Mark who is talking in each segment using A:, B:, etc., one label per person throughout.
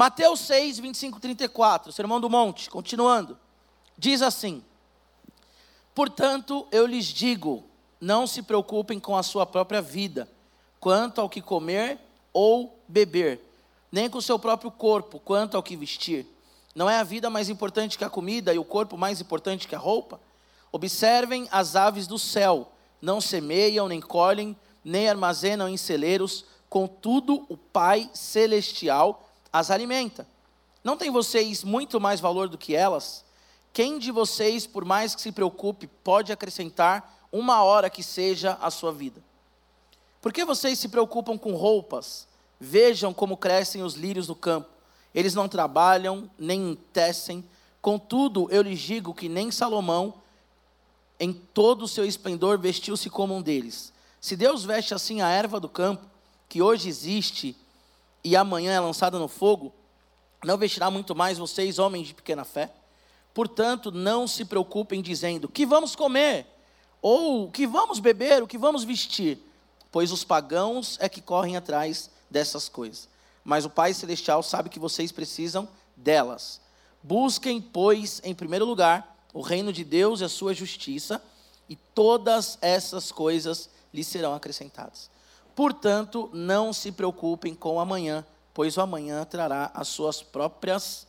A: Mateus 6, 25, 34, Sermão do Monte, continuando, diz assim: Portanto, eu lhes digo, não se preocupem com a sua própria vida, quanto ao que comer ou beber, nem com o seu próprio corpo, quanto ao que vestir. Não é a vida mais importante que a comida e o corpo mais importante que a roupa? Observem as aves do céu, não semeiam, nem colhem, nem armazenam em celeiros, contudo o Pai celestial as alimenta. Não tem vocês muito mais valor do que elas? Quem de vocês, por mais que se preocupe, pode acrescentar uma hora que seja a sua vida? Por que vocês se preocupam com roupas? Vejam como crescem os lírios do campo. Eles não trabalham, nem tecem. Contudo, eu lhes digo que nem Salomão, em todo o seu esplendor, vestiu-se como um deles. Se Deus veste assim a erva do campo, que hoje existe e amanhã é lançada no fogo, não vestirá muito mais vocês, homens de pequena fé? Portanto, não se preocupem dizendo: que vamos comer? Ou que vamos beber? O que vamos vestir? Pois os pagãos é que correm atrás dessas coisas. Mas o Pai Celestial sabe que vocês precisam delas. Busquem, pois, em primeiro lugar, o reino de Deus e a sua justiça, e todas essas coisas lhes serão acrescentadas. Portanto, não se preocupem com amanhã, pois o amanhã trará as suas próprias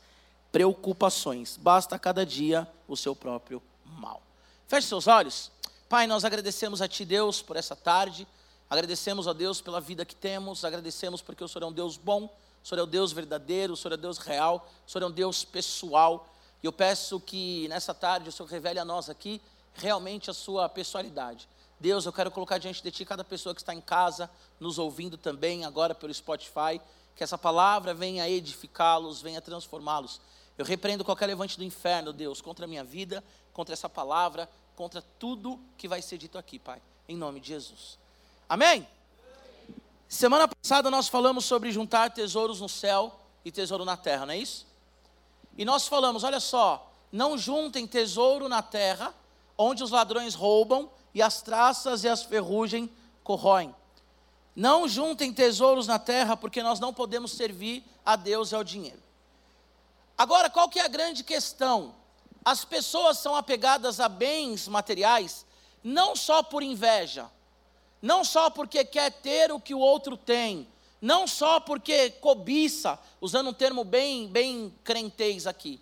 A: preocupações. Basta cada dia o seu próprio mal. Feche seus olhos. Pai, nós agradecemos a Ti, Deus, por essa tarde. Agradecemos a Deus pela vida que temos. Agradecemos porque o Senhor é um Deus bom. O Senhor é o Deus verdadeiro. O Senhor é Deus real. O Senhor é um Deus pessoal. E eu peço que nessa tarde o Senhor revele a nós aqui realmente a sua pessoalidade. Deus, eu quero colocar diante de Ti cada pessoa que está em casa, nos ouvindo também agora pelo Spotify, que essa palavra venha edificá-los, venha transformá-los. Eu repreendo qualquer levante do inferno, Deus, contra a minha vida, contra essa palavra, contra tudo que vai ser dito aqui, Pai, em nome de Jesus. Amém? Semana passada nós falamos sobre juntar tesouros no céu e tesouro na terra, não é isso? E nós falamos, olha só, não juntem tesouro na terra, onde os ladrões roubam e as traças e as ferrugem corroem. Não juntem tesouros na terra, porque nós não podemos servir a Deus e ao dinheiro. Agora, qual que é a grande questão? As pessoas são apegadas a bens materiais não só por inveja, não só porque quer ter o que o outro tem, não só porque cobiça, usando um termo bem, bem crentez aqui,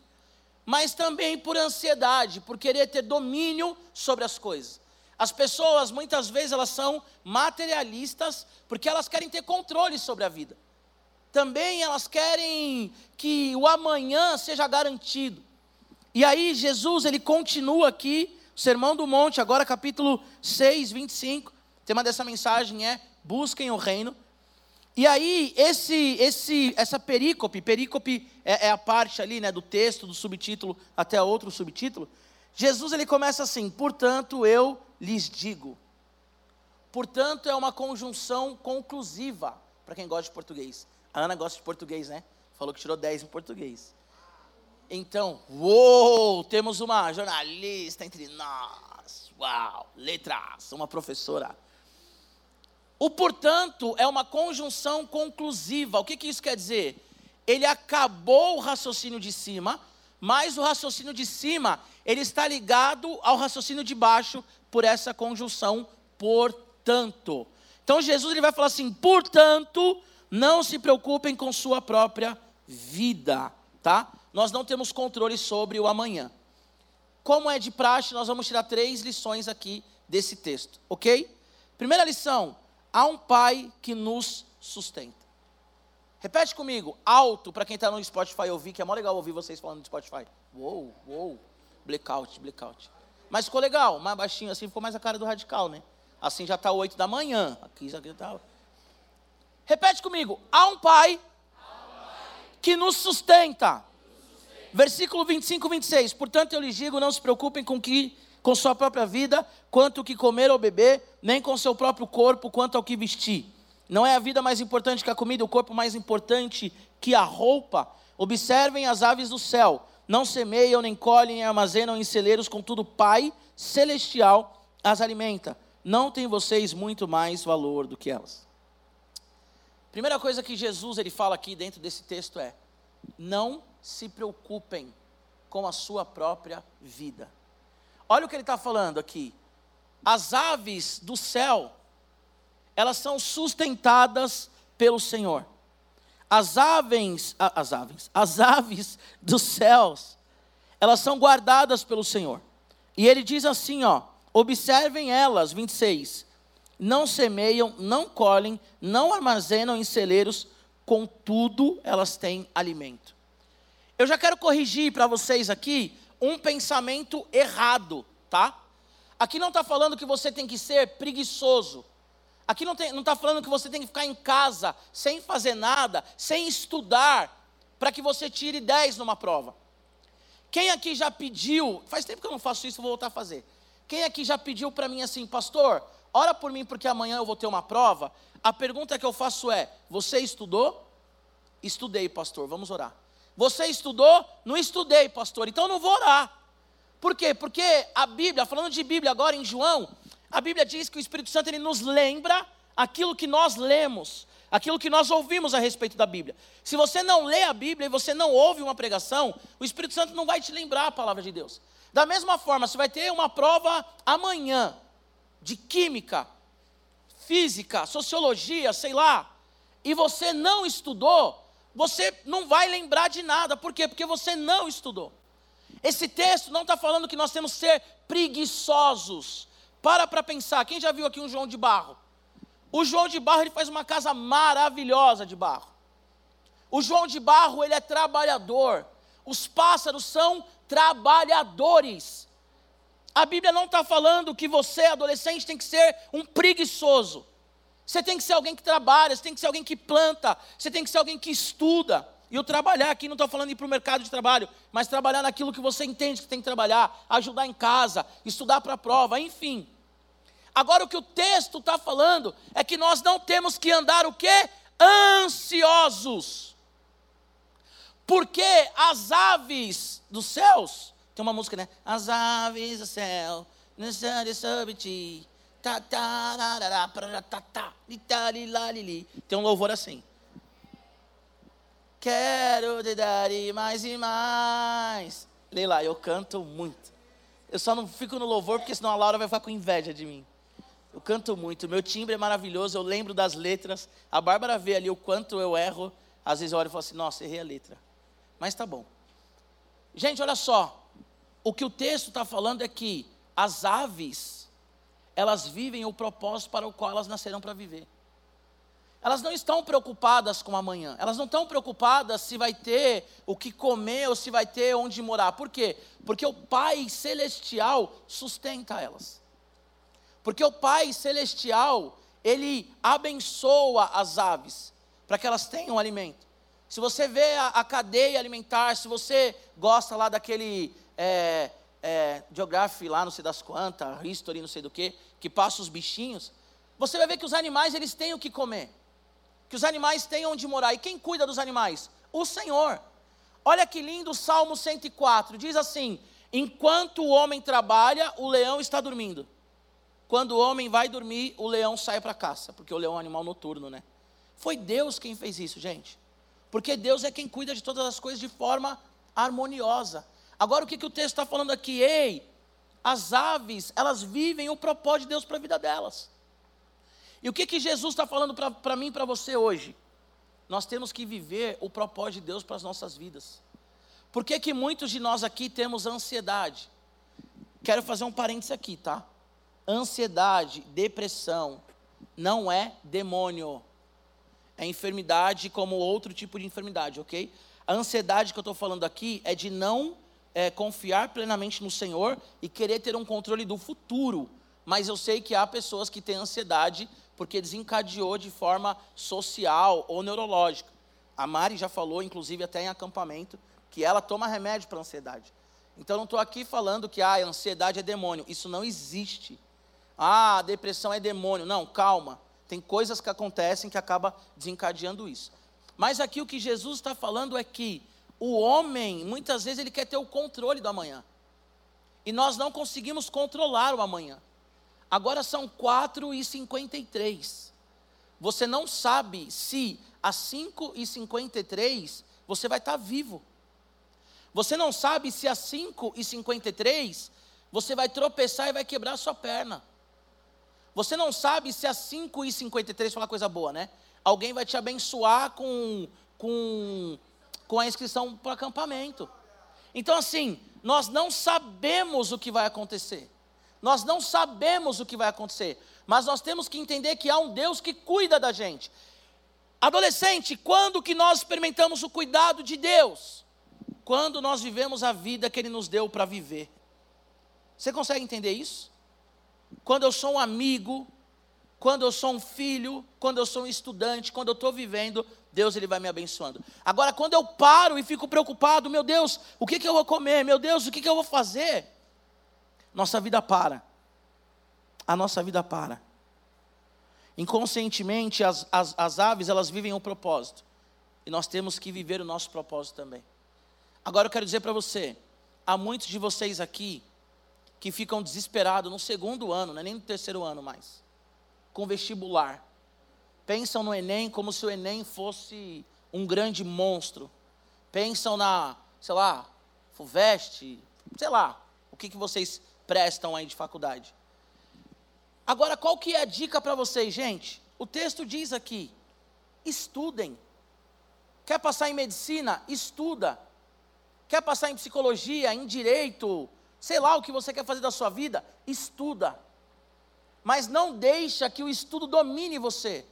A: mas também por ansiedade, por querer ter domínio sobre as coisas. As pessoas, muitas vezes, elas são materialistas porque elas querem ter controle sobre a vida. Também elas querem que o amanhã seja garantido. E aí Jesus, ele continua aqui, o Sermão do Monte, agora capítulo 6, 25. O tema dessa mensagem é busquem o reino. E aí, esse, esse, essa perícope, perícope é, é a parte ali né, do texto, do subtítulo até outro subtítulo. Jesus ele começa assim: portanto, eu lhes digo. Portanto, é uma conjunção conclusiva, para quem gosta de português. A Ana gosta de português, né? Falou que tirou 10 em português. Então, uou, temos uma jornalista entre nós. Uau, letras, uma professora. O portanto é uma conjunção conclusiva. O que, que isso quer dizer? Ele acabou o raciocínio de cima, mas o raciocínio de cima, ele está ligado ao raciocínio de baixo por essa conjunção portanto. Então Jesus ele vai falar assim: "Portanto, não se preocupem com sua própria vida", tá? Nós não temos controle sobre o amanhã. Como é de praxe, nós vamos tirar três lições aqui desse texto, OK? Primeira lição: há um pai que nos sustenta. Repete comigo, alto, para quem está no Spotify ouvir, que é mó legal ouvir vocês falando no Spotify. Uou, uou, blackout, blackout. Mas ficou legal, mais baixinho assim, ficou mais a cara do radical, né? Assim já está oito da manhã. Aqui já está. Repete comigo, há um pai, que nos sustenta. Versículo 25, 26. Portanto, eu lhes digo: não se preocupem com que com sua própria vida, quanto o que comer ou beber, nem com seu próprio corpo, quanto ao que vestir. Não é a vida mais importante que a comida, o corpo mais importante que a roupa. Observem as aves do céu, não semeiam, nem colhem, nem armazenam em celeiros, contudo, Pai celestial as alimenta. Não tem vocês muito mais valor do que elas. Primeira coisa que Jesus ele fala aqui dentro desse texto é: não se preocupem com a sua própria vida. Olha o que ele está falando aqui. As aves do céu, elas são sustentadas pelo Senhor. As aves, as aves, as aves dos céus, elas são guardadas pelo Senhor. E ele diz assim, ó: Observem elas, 26. Não semeiam, não colhem, não armazenam em celeiros, contudo elas têm alimento. Eu já quero corrigir para vocês aqui um pensamento errado, tá? Aqui não está falando que você tem que ser preguiçoso. Aqui não está falando que você tem que ficar em casa, sem fazer nada, sem estudar, para que você tire 10 numa prova. Quem aqui já pediu, faz tempo que eu não faço isso, vou voltar a fazer. Quem aqui já pediu para mim assim, pastor, ora por mim porque amanhã eu vou ter uma prova? A pergunta que eu faço é: você estudou? Estudei, pastor, vamos orar. Você estudou? Não estudei, pastor, então não vou orar. Por quê? Porque a Bíblia, falando de Bíblia agora em João, a Bíblia diz que o Espírito Santo ele nos lembra aquilo que nós lemos aquilo que nós ouvimos a respeito da Bíblia. Se você não lê a Bíblia e você não ouve uma pregação, o Espírito Santo não vai te lembrar a palavra de Deus. Da mesma forma, você vai ter uma prova amanhã de química, física, sociologia, sei lá, e você não estudou, você não vai lembrar de nada. Por quê? Porque você não estudou. Esse texto não está falando que nós temos que ser preguiçosos. Para para pensar. Quem já viu aqui um João de Barro? O João de Barro ele faz uma casa maravilhosa de barro. O João de Barro ele é trabalhador. Os pássaros são trabalhadores. A Bíblia não está falando que você, adolescente, tem que ser um preguiçoso. Você tem que ser alguém que trabalha, você tem que ser alguém que planta, você tem que ser alguém que estuda. E o trabalhar aqui não estou falando de ir para o mercado de trabalho, mas trabalhar naquilo que você entende que tem que trabalhar, ajudar em casa, estudar para a prova, enfim. Agora o que o texto está falando é que nós não temos que andar o quê? Ansiosos. Porque as aves dos céus, tem uma música, né? As aves do céu, tem um louvor assim. Quero te dar mais e mais. Leila, eu canto muito. Eu só não fico no louvor porque senão a Laura vai ficar com inveja de mim. Eu canto muito, meu timbre é maravilhoso, eu lembro das letras. A Bárbara vê ali o quanto eu erro. Às vezes eu olho e falo assim: nossa, errei a letra. Mas tá bom. Gente, olha só. O que o texto está falando é que as aves, elas vivem o propósito para o qual elas nasceram para viver. Elas não estão preocupadas com amanhã. Elas não estão preocupadas se vai ter o que comer ou se vai ter onde morar. Por quê? Porque o Pai Celestial sustenta elas. Porque o Pai Celestial, Ele abençoa as aves, para que elas tenham alimento. Se você vê a, a, cadeia alimentar, se você gosta lá daquele é, é, Geography lá, não sei das quantas, History, não sei do que, que passa os bichinhos, você vai ver que os animais, eles têm o que comer. Que os animais têm onde morar. E quem cuida dos animais? O Senhor. Olha que lindo o Salmo 104. Diz assim: Enquanto o homem trabalha, o leão está dormindo. Quando o homem vai dormir, o leão sai para caça, porque o leão é um animal noturno, né? Foi Deus quem fez isso, gente. Porque Deus é quem cuida de todas as coisas de forma harmoniosa. Agora o que, que o texto está falando aqui? Ei, as aves, elas vivem o propósito de Deus para a vida delas. E o que, que Jesus está falando para mim e para você hoje? Nós temos que viver o propósito de Deus para as nossas vidas. Por que, que muitos de nós aqui temos ansiedade? Quero fazer um parênteses aqui, tá? Ansiedade, depressão, não é demônio. É enfermidade como outro tipo de enfermidade, ok? A ansiedade que eu estou falando aqui é de não é, confiar plenamente no Senhor e querer ter um controle do futuro. Mas eu sei que há pessoas que têm ansiedade porque desencadeou de forma social ou neurológica. A Mari já falou, inclusive até em acampamento, que ela toma remédio para ansiedade. Então não estou aqui falando que ah, a ansiedade é demônio. Isso não existe. Ah, a depressão é demônio. Não, calma. Tem coisas que acontecem que acaba desencadeando isso. Mas aqui o que Jesus está falando é que o homem, muitas vezes, ele quer ter o controle do amanhã. E nós não conseguimos controlar o amanhã. Agora são 4 e 53. Você não sabe se às 5 e 53 você vai estar vivo. Você não sabe se às 5 e 53 você vai tropeçar e vai quebrar a sua perna. Você não sabe se às 5 e 53 falar coisa boa, né? Alguém vai te abençoar com, com, com a inscrição para o acampamento. Então, assim, nós não sabemos o que vai acontecer. Nós não sabemos o que vai acontecer. Mas nós temos que entender que há um Deus que cuida da gente. Adolescente, quando que nós experimentamos o cuidado de Deus? Quando nós vivemos a vida que Ele nos deu para viver. Você consegue entender isso? Quando eu sou um amigo, quando eu sou um filho, quando eu sou um estudante, quando eu estou vivendo, Deus ele vai me abençoando. Agora, quando eu paro e fico preocupado, meu Deus, o que, que eu vou comer? Meu Deus, o que, que eu vou fazer? Nossa vida para. A nossa vida para. Inconscientemente, as, as, as aves, elas vivem um propósito. E nós temos que viver o nosso propósito também. Agora eu quero dizer para você, há muitos de vocês aqui que ficam desesperados no segundo ano, não é nem no terceiro ano mais, com vestibular. Pensam no Enem como se o Enem fosse um grande monstro. Pensam na, sei lá, FUVEST, sei lá, o que, que vocês prestam aí de faculdade. Agora, qual que é a dica para vocês, gente? O texto diz aqui: estudem. Quer passar em medicina? Estuda. Quer passar em psicologia, em direito, sei lá o que você quer fazer da sua vida? Estuda. Mas não deixa que o estudo domine você.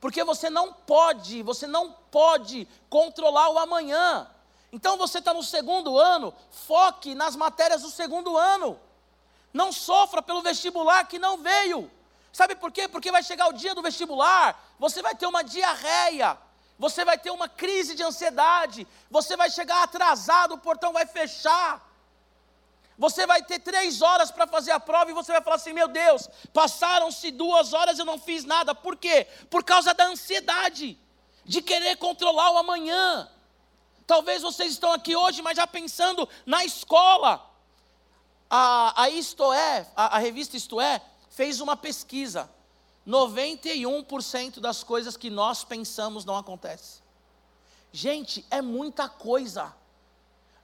A: Porque você não pode, você não pode controlar o amanhã. Então você está no segundo ano, foque nas matérias do segundo ano. Não sofra pelo vestibular que não veio. Sabe por quê? Porque vai chegar o dia do vestibular, você vai ter uma diarreia, você vai ter uma crise de ansiedade, você vai chegar atrasado, o portão vai fechar. Você vai ter três horas para fazer a prova e você vai falar assim: meu Deus, passaram-se duas horas e eu não fiz nada. Por quê? Por causa da ansiedade, de querer controlar o amanhã. Talvez vocês estão aqui hoje, mas já pensando na escola a, a Isto É, a, a revista Isto É, fez uma pesquisa. 91% das coisas que nós pensamos não acontece. Gente, é muita coisa.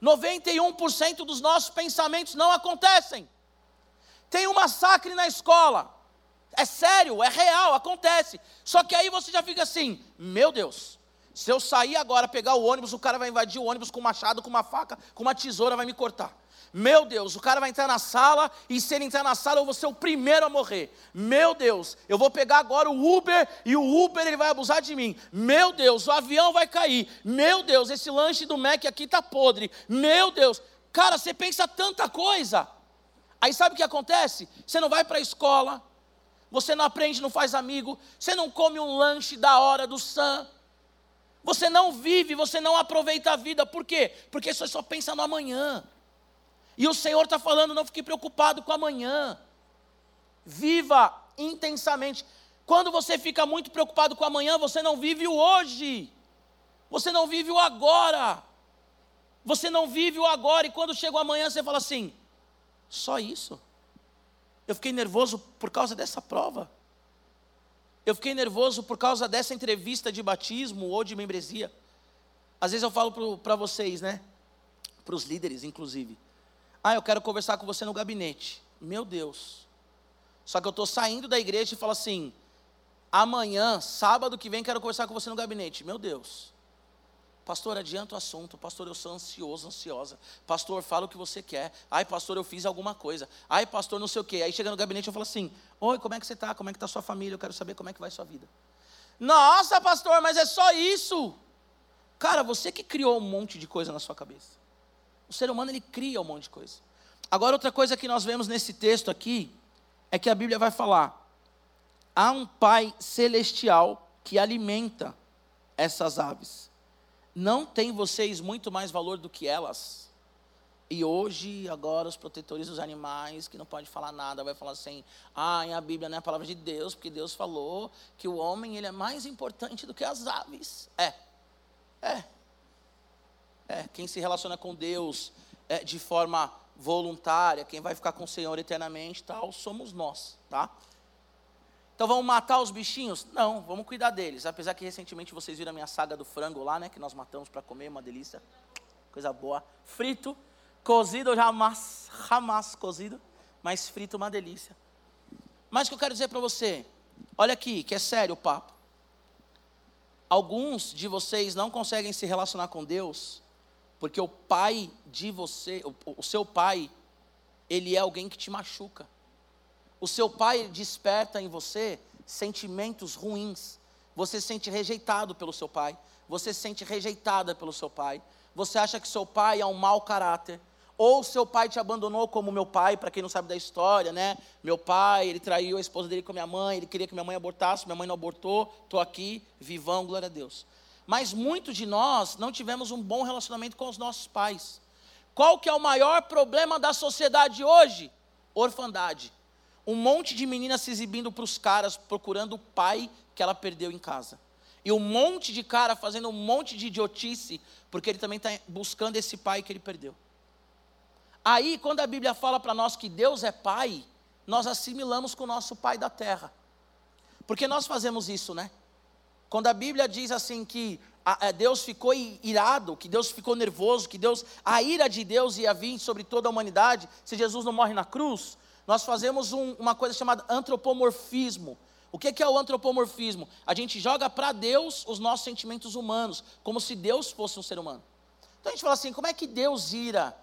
A: 91% dos nossos pensamentos não acontecem. Tem um massacre na escola. É sério, é real, acontece. Só que aí você já fica assim: meu Deus, se eu sair agora pegar o ônibus, o cara vai invadir o ônibus com machado, com uma faca, com uma tesoura, vai me cortar. Meu Deus, o cara vai entrar na sala e se ele entrar na sala eu vou ser o primeiro a morrer. Meu Deus, eu vou pegar agora o Uber e o Uber ele vai abusar de mim. Meu Deus, o avião vai cair. Meu Deus, esse lanche do Mac aqui tá podre. Meu Deus, cara, você pensa tanta coisa. Aí sabe o que acontece? Você não vai para a escola, você não aprende, não faz amigo, você não come um lanche da hora do Sam. Você não vive, você não aproveita a vida. Por quê? Porque você só pensa no amanhã. E o Senhor está falando: não fique preocupado com amanhã. Viva intensamente. Quando você fica muito preocupado com amanhã, você não vive o hoje. Você não vive o agora. Você não vive o agora. E quando chega o amanhã, você fala assim: só isso? Eu fiquei nervoso por causa dessa prova. Eu fiquei nervoso por causa dessa entrevista de batismo ou de membresia. Às vezes eu falo para vocês, né? Para os líderes, inclusive. Ah, eu quero conversar com você no gabinete. Meu Deus. Só que eu estou saindo da igreja e falo assim: amanhã, sábado que vem, quero conversar com você no gabinete. Meu Deus. Pastor, adianta o assunto. Pastor, eu sou ansioso, ansiosa. Pastor, fala o que você quer. Ai, pastor, eu fiz alguma coisa. Ai, pastor, não sei o quê. Aí chega no gabinete eu falo assim: Oi, como é que você está? Como é que está sua família? Eu quero saber como é que vai sua vida. Nossa, pastor, mas é só isso. Cara, você que criou um monte de coisa na sua cabeça. O ser humano ele cria um monte de coisa. Agora, outra coisa que nós vemos nesse texto aqui é que a Bíblia vai falar: há um Pai celestial que alimenta essas aves. Não tem vocês muito mais valor do que elas? E hoje, agora, os protetores dos animais, que não pode falar nada, vai falar assim: ah, a Bíblia não é a palavra de Deus, porque Deus falou que o homem ele é mais importante do que as aves. É, é, é, quem se relaciona com Deus é, de forma voluntária, quem vai ficar com o Senhor eternamente, tal, somos nós, tá? Então vamos matar os bichinhos? Não, vamos cuidar deles. Apesar que recentemente vocês viram a minha saga do frango lá, né? Que nós matamos para comer, uma delícia. Coisa boa. Frito, cozido, jamais, jamais cozido, mas frito uma delícia. Mas o que eu quero dizer para você, olha aqui, que é sério o papo. Alguns de vocês não conseguem se relacionar com Deus, porque o pai de você, o, seu pai, ele é alguém que te machuca. O seu pai desperta em você sentimentos ruins. Você se sente rejeitado pelo seu pai. Você se sente rejeitada pelo seu pai. Você acha que seu pai é um mau caráter. Ou seu pai te abandonou como meu pai, para quem não sabe da história, né? Meu pai, ele traiu a esposa dele com a minha mãe, ele queria que minha mãe abortasse, minha mãe não abortou, estou aqui, vivão, glória a Deus. Mas muitos de nós não tivemos um bom relacionamento com os nossos pais. Qual que é o maior problema da sociedade hoje? Orfandade um monte de meninas se exibindo para os caras, procurando o pai que ela perdeu em casa. E um monte de cara fazendo um monte de idiotice, porque ele também está buscando esse pai que ele perdeu. Aí, quando a Bíblia fala para nós que Deus é pai, nós assimilamos com o nosso pai da terra. Porque nós fazemos isso, né? Quando a Bíblia diz assim que a Deus ficou irado, que Deus ficou nervoso, que Deus, a ira de Deus ia vir sobre toda a humanidade, se Jesus não morre na cruz, nós fazemos um, uma coisa chamada antropomorfismo. O que é o antropomorfismo? A gente joga para Deus os nossos sentimentos humanos, como se Deus fosse um ser humano. Então a gente fala assim: como é que Deus ira?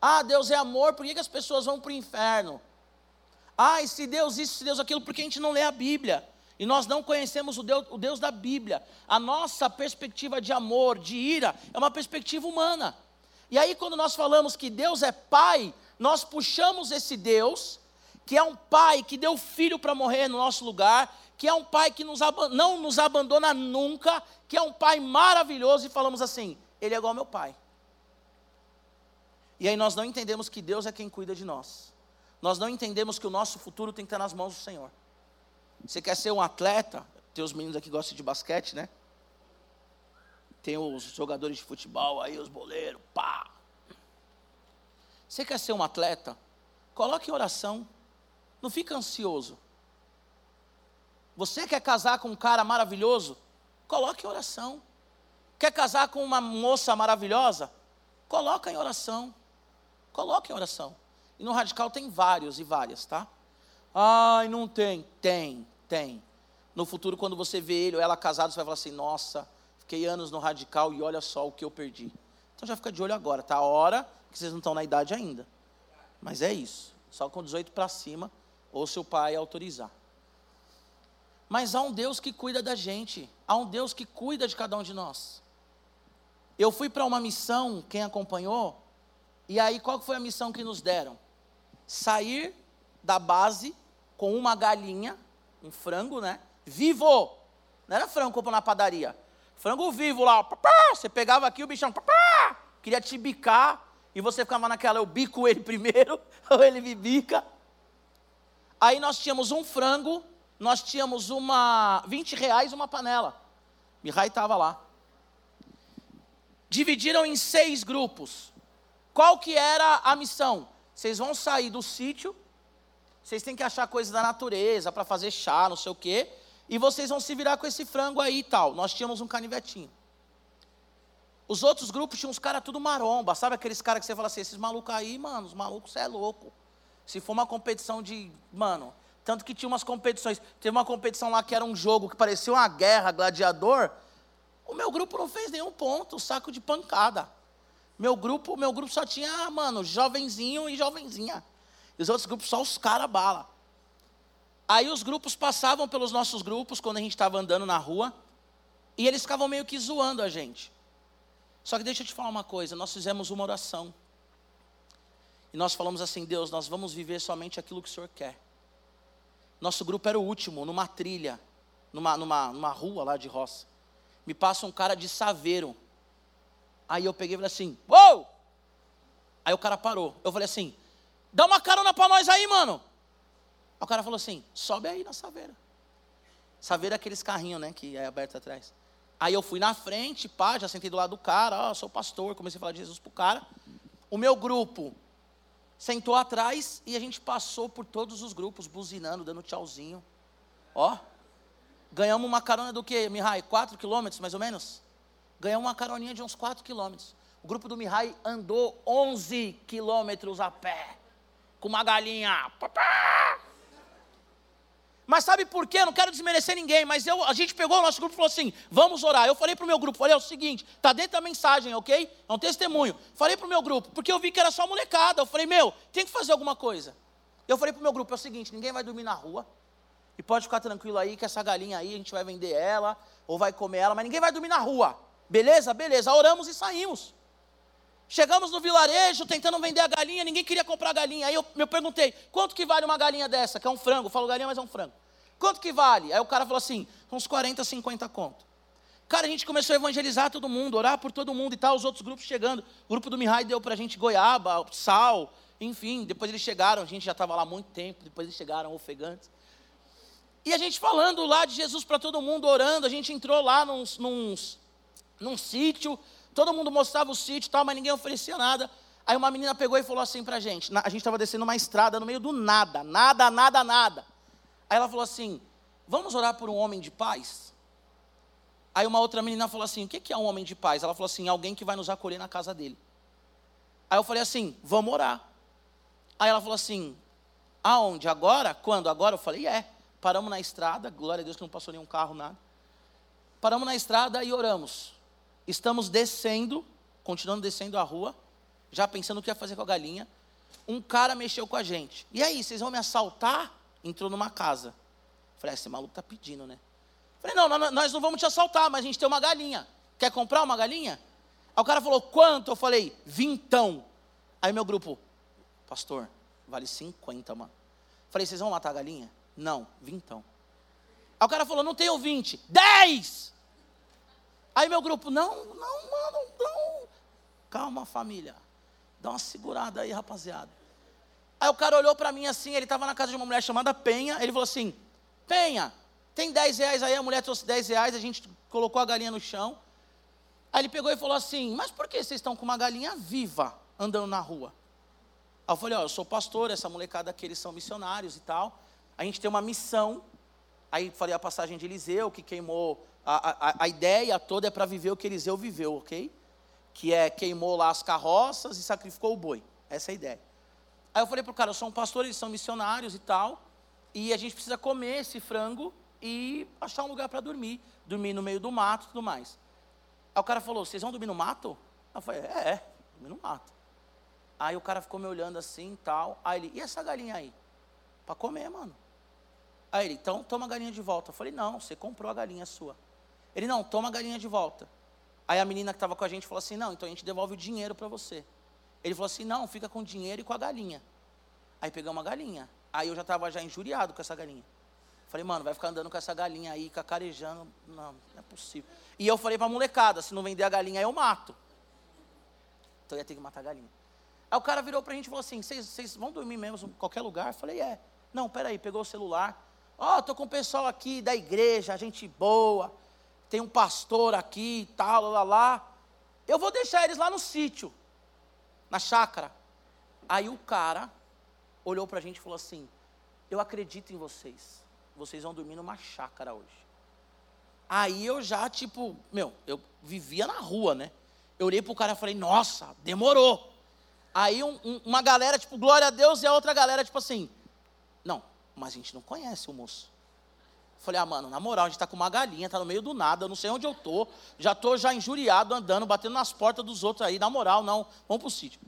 A: Ah, Deus é amor, por que, que as pessoas vão para o inferno? Ah, e se Deus isso, se Deus aquilo, porque a gente não lê a Bíblia. E nós não conhecemos o Deus, o Deus da Bíblia. A nossa perspectiva de amor, de ira, é uma perspectiva humana. E aí, quando nós falamos que Deus é Pai, nós puxamos esse Deus, que é um pai que deu filho para morrer no nosso lugar, que é um pai que nos, não nos abandona nunca, que é um pai maravilhoso, e falamos assim: Ele é igual ao meu pai. E aí nós não entendemos que Deus é quem cuida de nós. Nós não entendemos que o nosso futuro tem que estar nas mãos do Senhor. Você quer ser um atleta? Tem os meninos aqui que gostam de basquete, né? Tem os jogadores de futebol aí, os boleiros, pá. Você quer ser um atleta? Coloque em oração. Não fica ansioso. Você quer casar com um cara maravilhoso? Coloque em oração. Quer casar com uma moça maravilhosa? Coloca em oração. Coloque em oração. E no radical tem vários e várias, tá? Ai, não tem. Tem, tem. No futuro, quando você vê ele ou ela casado, você vai falar assim: nossa, fiquei anos no radical e olha só o que eu perdi. Então já fica de olho agora, tá? A hora que vocês não estão na idade ainda. Mas é isso. Só com 18 para cima, ou seu pai autorizar. Mas há um Deus que cuida da gente. Há um Deus que cuida de cada um de nós. Eu fui para uma missão, quem acompanhou, e aí qual foi a missão que nos deram? Sair da base com uma galinha, um frango, né? Vivo! Não era frango como na padaria. Frango vivo lá, papá, você pegava aqui o bichão, papá, queria te bicar, e você ficava naquela, eu bico ele primeiro, ou ele me bica. Aí nós tínhamos um frango, nós tínhamos uma 20 reais uma panela. Mihai estava lá. Dividiram em seis grupos. Qual que era a missão? Vocês vão sair do sítio, vocês têm que achar coisas da natureza para fazer chá, não sei o quê, e vocês vão se virar com esse frango aí e tal. Nós tínhamos um canivetinho. Os outros grupos tinham uns caras tudo maromba, sabe aqueles caras que você fala assim, esses malucos aí, mano, os malucos, você é louco. Se for uma competição de, mano, tanto que tinha umas competições, teve uma competição lá que era um jogo que parecia uma guerra, gladiador, o meu grupo não fez nenhum ponto, saco de pancada. Meu grupo, meu grupo só tinha, mano, jovenzinho e jovenzinha. E os outros grupos só os caras bala. Aí os grupos passavam pelos nossos grupos quando a gente estava andando na rua, e eles ficavam meio que zoando a gente. Só que deixa eu te falar uma coisa: nós fizemos uma oração. E nós falamos assim: Deus, nós vamos viver somente aquilo que o Senhor quer. Nosso grupo era o último, numa trilha, numa, numa, numa rua lá de roça. Me passa um cara de saveiro. Aí eu peguei e falei assim: Uou! Aí o cara parou. Eu falei assim: Dá uma carona para nós aí, mano. O cara falou assim: Sobe aí na saveira. Saveira é aqueles carrinhos, né? Que é aberto atrás. Aí eu fui na frente, pá, já sentei do lado do cara, ó, oh, sou pastor, comecei a falar de Jesus pro cara. O meu grupo sentou atrás e a gente passou por todos os grupos, buzinando, dando tchauzinho. Ó, ganhamos uma carona do que, Mihai? 4 quilômetros, mais ou menos? Ganhamos uma caroninha de uns 4 quilômetros. O grupo do Mihai andou 11 quilômetros a pé, com uma galinha. Mas sabe por quê? Não quero desmerecer ninguém, mas eu, a gente pegou o nosso grupo e falou assim: vamos orar. Eu falei para o meu grupo, falei: é o seguinte, está dentro da mensagem, ok? É um testemunho. Falei para o meu grupo, porque eu vi que era só molecada. Eu falei: meu, tem que fazer alguma coisa. Eu falei para o meu grupo: é o seguinte, ninguém vai dormir na rua. E pode ficar tranquilo aí que essa galinha aí a gente vai vender ela, ou vai comer ela, mas ninguém vai dormir na rua. Beleza? Beleza. Oramos e saímos. Chegamos no vilarejo tentando vender a galinha, ninguém queria comprar a galinha. Aí eu, eu perguntei: quanto que vale uma galinha dessa? Que é um frango. Eu falo galinha, mas é um frango. Quanto que vale? Aí o cara falou assim: uns 40, 50 conto. Cara, a gente começou a evangelizar todo mundo, orar por todo mundo e tal, os outros grupos chegando. O grupo do Mihai deu pra gente goiaba, sal, enfim. Depois eles chegaram, a gente já estava lá há muito tempo, depois eles chegaram ofegantes. E a gente falando lá de Jesus para todo mundo, orando, a gente entrou lá num sítio, todo mundo mostrava o sítio e tal, mas ninguém oferecia nada. Aí uma menina pegou e falou assim pra gente, a gente estava descendo uma estrada no meio do nada, nada, nada, nada. Aí ela falou assim: Vamos orar por um homem de paz? Aí uma outra menina falou assim: O que é um homem de paz? Ela falou assim: Alguém que vai nos acolher na casa dele. Aí eu falei assim: Vamos orar. Aí ela falou assim: Aonde? Agora? Quando? Agora? Eu falei: É. Paramos na estrada, glória a Deus que não passou nenhum carro, nada. Paramos na estrada e oramos. Estamos descendo, continuando descendo a rua, já pensando o que ia fazer com a galinha. Um cara mexeu com a gente. E aí, vocês vão me assaltar? entrou numa casa. Falei, ah, esse maluco tá pedindo, né? Falei, não, nós não vamos te assaltar, mas a gente tem uma galinha. Quer comprar uma galinha? Aí o cara falou, quanto? Eu falei, vintão. Aí meu grupo, pastor, vale 50, mano. Falei, vocês vão matar a galinha? Não, vintão. Aí o cara falou, não tenho 20, 10! Aí meu grupo, não, não, mano, não. Calma, família. Dá uma segurada aí, rapaziada. Aí o cara olhou para mim assim, ele estava na casa de uma mulher chamada Penha, ele falou assim, Penha, tem 10 reais aí, a mulher trouxe 10 reais, a gente colocou a galinha no chão. Aí ele pegou e falou assim, mas por que vocês estão com uma galinha viva andando na rua? Aí eu falei, ó, eu sou pastor, essa molecada aqui, eles são missionários e tal. A gente tem uma missão. Aí falei a passagem de Eliseu, que queimou. A, a, a ideia toda é para viver o que Eliseu viveu, ok? Que é queimou lá as carroças e sacrificou o boi. Essa é a ideia. Aí eu falei pro cara, eu sou um pastor, eles são missionários e tal, e a gente precisa comer esse frango e achar um lugar para dormir, dormir no meio do mato e tudo mais. Aí o cara falou, vocês vão dormir no mato? Eu falei, é, é, dormir no mato. Aí o cara ficou me olhando assim e tal. Aí ele, e essa galinha aí? Para comer, mano. Aí ele, então toma a galinha de volta. Eu falei, não, você comprou a galinha sua. Ele, não, toma a galinha de volta. Aí a menina que estava com a gente falou assim, não, então a gente devolve o dinheiro para você. Ele falou assim: não, fica com o dinheiro e com a galinha. Aí pegamos uma galinha. Aí eu já estava já injuriado com essa galinha. Falei, mano, vai ficar andando com essa galinha aí, cacarejando. Não, não é possível. E eu falei para a molecada: se não vender a galinha, eu mato. Então eu ia ter que matar a galinha. Aí o cara virou para a gente e falou assim: vocês vão dormir mesmo em qualquer lugar? Eu falei: é. Não, peraí, pegou o celular. Ó, oh, tô com o pessoal aqui da igreja, gente boa. Tem um pastor aqui e tal, lá, lá. Eu vou deixar eles lá no sítio na chácara. Aí o cara olhou para a gente e falou assim: Eu acredito em vocês. Vocês vão dormir numa chácara hoje. Aí eu já, tipo, meu, eu vivia na rua, né? Eu olhei pro cara e falei: Nossa, demorou. Aí um, um, uma galera, tipo, glória a Deus, e a outra galera, tipo assim: Não, mas a gente não conhece o moço. Falei, ah, mano, na moral, a gente tá com uma galinha, tá no meio do nada, eu não sei onde eu tô, já tô já injuriado, andando, batendo nas portas dos outros aí, na moral, não, vamos pro sítio.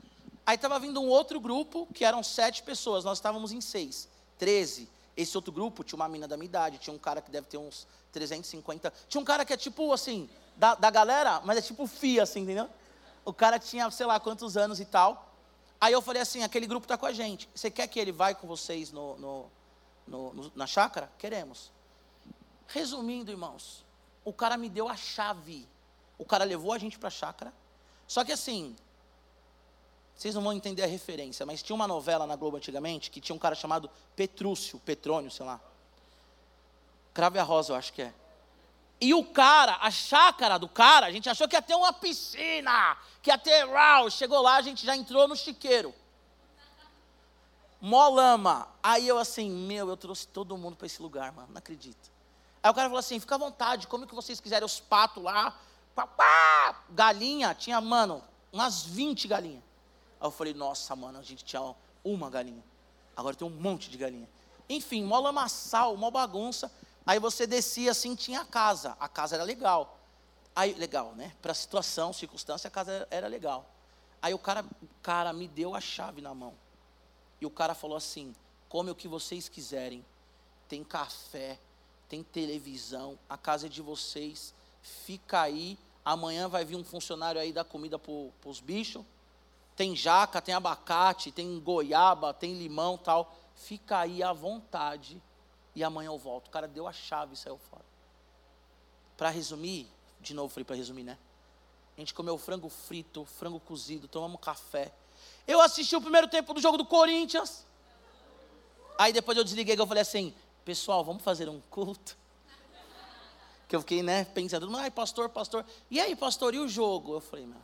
A: Aí estava vindo um outro grupo, que eram sete pessoas, nós estávamos em seis, treze. Esse outro grupo tinha uma mina da minha idade, tinha um cara que deve ter uns 350, tinha um cara que é tipo, assim, da, da galera, mas é tipo FIA, assim, entendeu? O cara tinha, sei lá, quantos anos e tal. Aí eu falei assim, aquele grupo tá com a gente, você quer que ele vá com vocês no, no, no na chácara? Queremos. Resumindo, irmãos, o cara me deu a chave. O cara levou a gente para a chácara. Só que assim, vocês não vão entender a referência, mas tinha uma novela na Globo antigamente que tinha um cara chamado Petrúcio, Petrônio, sei lá. Crave a Rosa, eu acho que é. E o cara, a chácara do cara, a gente achou que ia ter uma piscina, que ia ter rau. Chegou lá, a gente já entrou no chiqueiro. mó lama. Aí eu assim, meu, eu trouxe todo mundo para esse lugar, mano, não acredito. Aí o cara falou assim, fica à vontade, come o que vocês quiserem, os patos lá, papá, galinha, tinha, mano, umas 20 galinhas. Aí eu falei, nossa, mano, a gente tinha uma galinha. Agora tem um monte de galinha. Enfim, mó lamaçal, mó bagunça. Aí você descia assim, tinha a casa. A casa era legal. Aí, legal, né? Para a situação, circunstância, a casa era legal. Aí o cara, cara me deu a chave na mão. E o cara falou assim: come o que vocês quiserem. Tem café, tem televisão, a casa é de vocês. Fica aí. Amanhã vai vir um funcionário aí dar comida para os bichos. Tem jaca, tem abacate, tem goiaba, tem limão tal. Fica aí à vontade. E amanhã eu volto. O cara deu a chave e saiu fora. Para resumir, de novo falei para resumir, né? A gente comeu frango frito, frango cozido, tomamos café. Eu assisti o primeiro tempo do jogo do Corinthians. Aí depois eu desliguei que eu falei assim, pessoal, vamos fazer um culto. Que eu fiquei, né, pensando, ai, pastor, pastor. E aí, pastor, e o jogo? Eu falei, meu,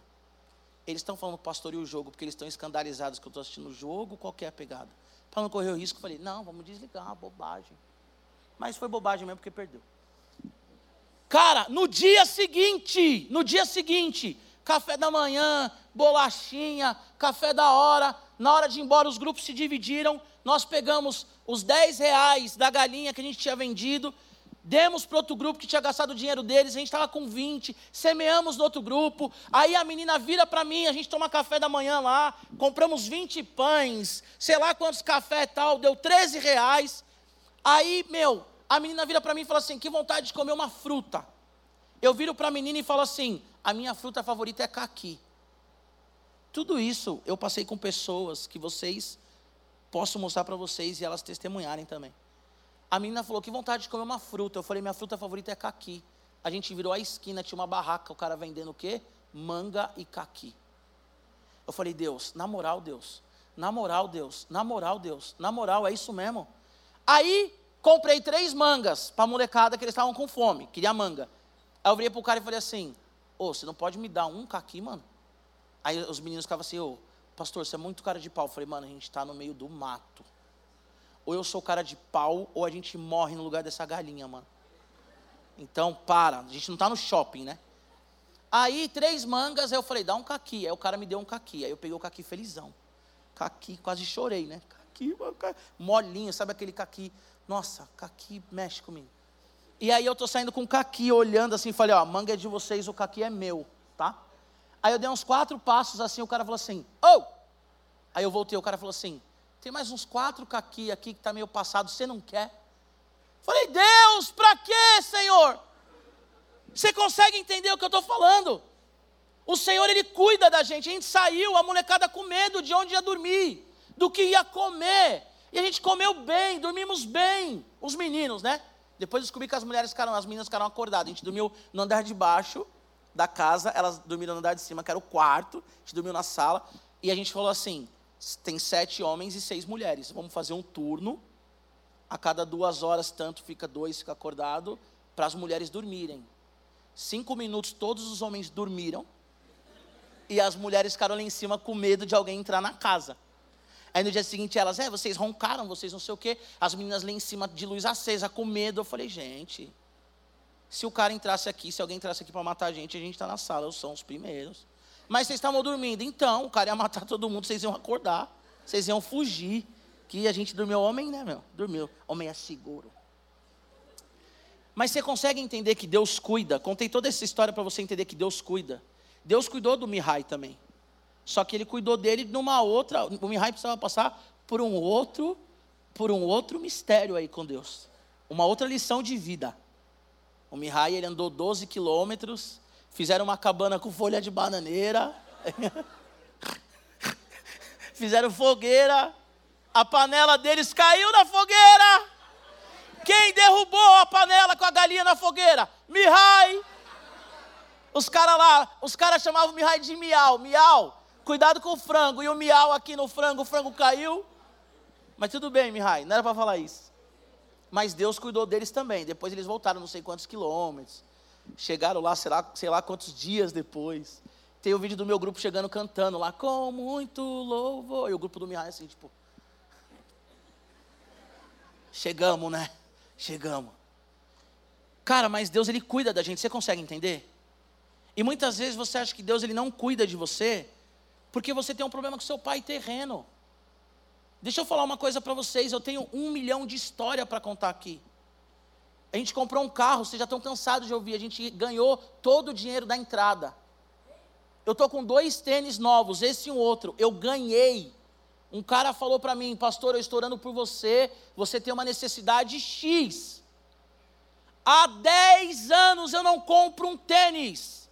A: eles estão falando pastor e o jogo porque eles estão escandalizados que eu estou assistindo o jogo, qual é a pegada? Para não correr o risco, eu falei, não, vamos desligar, bobagem. Mas foi bobagem mesmo porque perdeu. Cara, no dia seguinte, no dia seguinte, café da manhã, bolachinha, café da hora, na hora de ir embora os grupos se dividiram, nós pegamos os 10 reais da galinha que a gente tinha vendido, demos para outro grupo que tinha gastado o dinheiro deles, a gente estava com 20, semeamos no outro grupo, aí a menina vira para mim, a gente toma café da manhã lá, compramos 20 pães, sei lá quantos café e tal, deu 13 reais, aí, meu, a menina vira para mim e fala assim: que vontade de comer uma fruta. Eu viro para a menina e falo assim: a minha fruta favorita é caqui. Tudo isso eu passei com pessoas que vocês posso mostrar para vocês e elas testemunharem também. A menina falou: que vontade de comer uma fruta. Eu falei: minha fruta favorita é caqui. A gente virou a esquina, tinha uma barraca, o cara vendendo o quê? Manga e caqui. Eu falei: Deus, na moral, Deus, na moral, Deus, na moral, Deus, na moral, é isso mesmo. Aí Comprei três mangas para a molecada que eles estavam com fome, queria manga. Aí eu virei para o cara e falei assim: Ô, oh, você não pode me dar um caqui, mano? Aí os meninos ficavam assim: Ô, pastor, você é muito cara de pau. Eu falei: Mano, a gente está no meio do mato. Ou eu sou cara de pau, ou a gente morre no lugar dessa galinha, mano. Então, para, a gente não está no shopping, né? Aí, três mangas, eu falei: Dá um caqui. Aí o cara me deu um caqui. Aí eu peguei o caqui felizão. Caqui, quase chorei, né? Caqui, molinho, sabe aquele caqui nossa, caqui mexe comigo. E aí eu tô saindo com o caqui, olhando assim, falei, ó, a manga é de vocês, o caqui é meu, tá? Aí eu dei uns quatro passos assim, o cara falou assim, oh! Aí eu voltei, o cara falou assim, tem mais uns quatro caqui aqui que tá meio passado, você não quer? Falei, Deus, para quê, Senhor? Você consegue entender o que eu estou falando? O Senhor, Ele cuida da gente. A gente saiu, a molecada com medo de onde ia dormir, do que ia comer. E a gente comeu bem, dormimos bem. Os meninos, né? Depois descobri que as mulheres ficaram, as meninas ficaram acordadas. A gente dormiu no andar de baixo da casa, elas dormiram no andar de cima, que era o quarto. A gente dormiu na sala. E a gente falou assim: tem sete homens e seis mulheres. Vamos fazer um turno. A cada duas horas, tanto fica dois, fica acordado, para as mulheres dormirem. Cinco minutos, todos os homens dormiram. E as mulheres ficaram lá em cima com medo de alguém entrar na casa. Aí no dia seguinte elas, é, vocês roncaram, vocês não sei o quê. As meninas lá em cima de luz acesa, com medo. Eu falei, gente, se o cara entrasse aqui, se alguém entrasse aqui para matar a gente, a gente está na sala, sou os primeiros. Mas vocês estavam dormindo, então o cara ia matar todo mundo, vocês iam acordar, vocês iam fugir. Que a gente dormiu, homem, né, meu? Dormiu. Homem é seguro. Mas você consegue entender que Deus cuida? Contei toda essa história para você entender que Deus cuida. Deus cuidou do Mihai também. Só que ele cuidou dele numa outra. O Mihai precisava passar por um outro, por um outro mistério aí com Deus. Uma outra lição de vida. O Mihai ele andou 12 quilômetros, fizeram uma cabana com folha de bananeira, fizeram fogueira, a panela deles caiu na fogueira. Quem derrubou a panela com a galinha na fogueira? Mihai. Os caras lá, os caras chamavam Mihai de miau, miau. Cuidado com o frango. E o miau aqui no frango, o frango caiu. Mas tudo bem, Mihai, não era para falar isso. Mas Deus cuidou deles também. Depois eles voltaram não sei quantos quilômetros. Chegaram lá, sei lá, sei lá quantos dias depois. Tem o vídeo do meu grupo chegando cantando lá, com muito louvor. E o grupo do Mihai assim, tipo, Chegamos, né? Chegamos. Cara, mas Deus ele cuida da gente, você consegue entender? E muitas vezes você acha que Deus ele não cuida de você porque você tem um problema com seu pai terreno. Deixa eu falar uma coisa para vocês, eu tenho um milhão de história para contar aqui. A gente comprou um carro, vocês já estão cansados de ouvir, a gente ganhou todo o dinheiro da entrada. Eu estou com dois tênis novos, esse e um outro, eu ganhei. Um cara falou para mim, pastor, eu estou orando por você, você tem uma necessidade X. Há 10 anos eu não compro um tênis.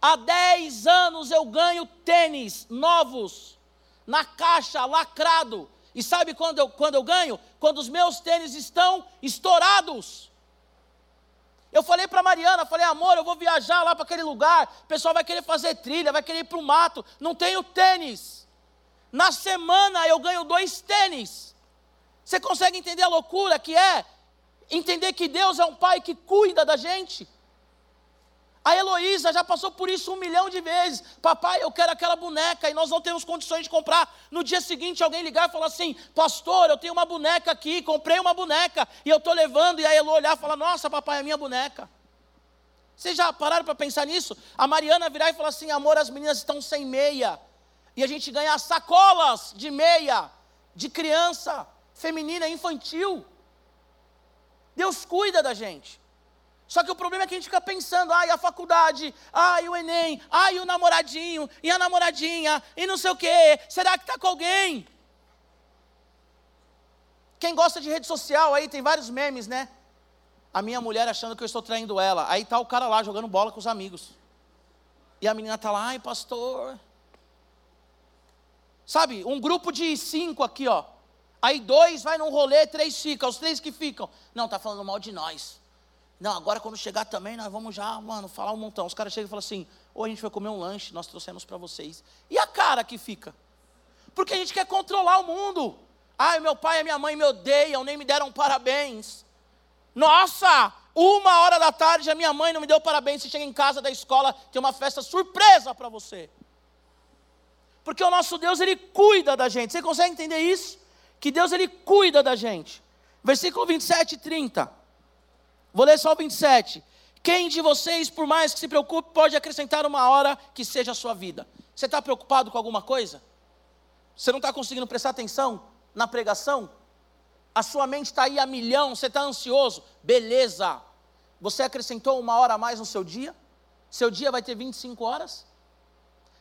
A: Há 10 anos eu ganho tênis novos, na caixa, lacrado. E sabe quando eu, quando eu ganho? Quando os meus tênis estão estourados. Eu falei para Mariana, falei, amor, eu vou viajar lá para aquele lugar, o pessoal vai querer fazer trilha, vai querer ir para o mato, não tenho tênis. Na semana eu ganho dois tênis. Você consegue entender a loucura que é entender que Deus é um pai que cuida da gente. A Heloísa já passou por isso um milhão de vezes. Papai, eu quero aquela boneca e nós não temos condições de comprar. No dia seguinte, alguém ligar e falar assim: Pastor, eu tenho uma boneca aqui, comprei uma boneca e eu estou levando. E a Elo olhar e falar: Nossa, papai, é minha boneca. Vocês já pararam para pensar nisso? A Mariana virar e falar assim: Amor, as meninas estão sem meia. E a gente ganha sacolas de meia, de criança, feminina, infantil. Deus cuida da gente. Só que o problema é que a gente fica pensando, ai, a faculdade, ai, o Enem, ai, o namoradinho, e a namoradinha, e não sei o quê, será que está com alguém? Quem gosta de rede social aí, tem vários memes, né? A minha mulher achando que eu estou traindo ela. Aí tá o cara lá jogando bola com os amigos. E a menina tá lá, ai, pastor. Sabe, um grupo de cinco aqui, ó. Aí dois vai num rolê, três ficam, os três que ficam. Não, tá falando mal de nós. Não, agora quando chegar também, nós vamos já, mano, falar um montão. Os caras chegam e falam assim: ou a gente foi comer um lanche, nós trouxemos para vocês. E a cara que fica? Porque a gente quer controlar o mundo. Ai, meu pai e minha mãe me odeiam, nem me deram parabéns. Nossa, uma hora da tarde a minha mãe não me deu parabéns. Você chega em casa da escola, tem uma festa surpresa para você. Porque o nosso Deus, Ele cuida da gente. Você consegue entender isso? que Deus ele cuida da gente. Versículo 27 e 30. Vou ler só o 27. Quem de vocês, por mais que se preocupe, pode acrescentar uma hora que seja a sua vida? Você está preocupado com alguma coisa? Você não está conseguindo prestar atenção na pregação? A sua mente está aí a milhão, você está ansioso? Beleza. Você acrescentou uma hora a mais no seu dia? Seu dia vai ter 25 horas?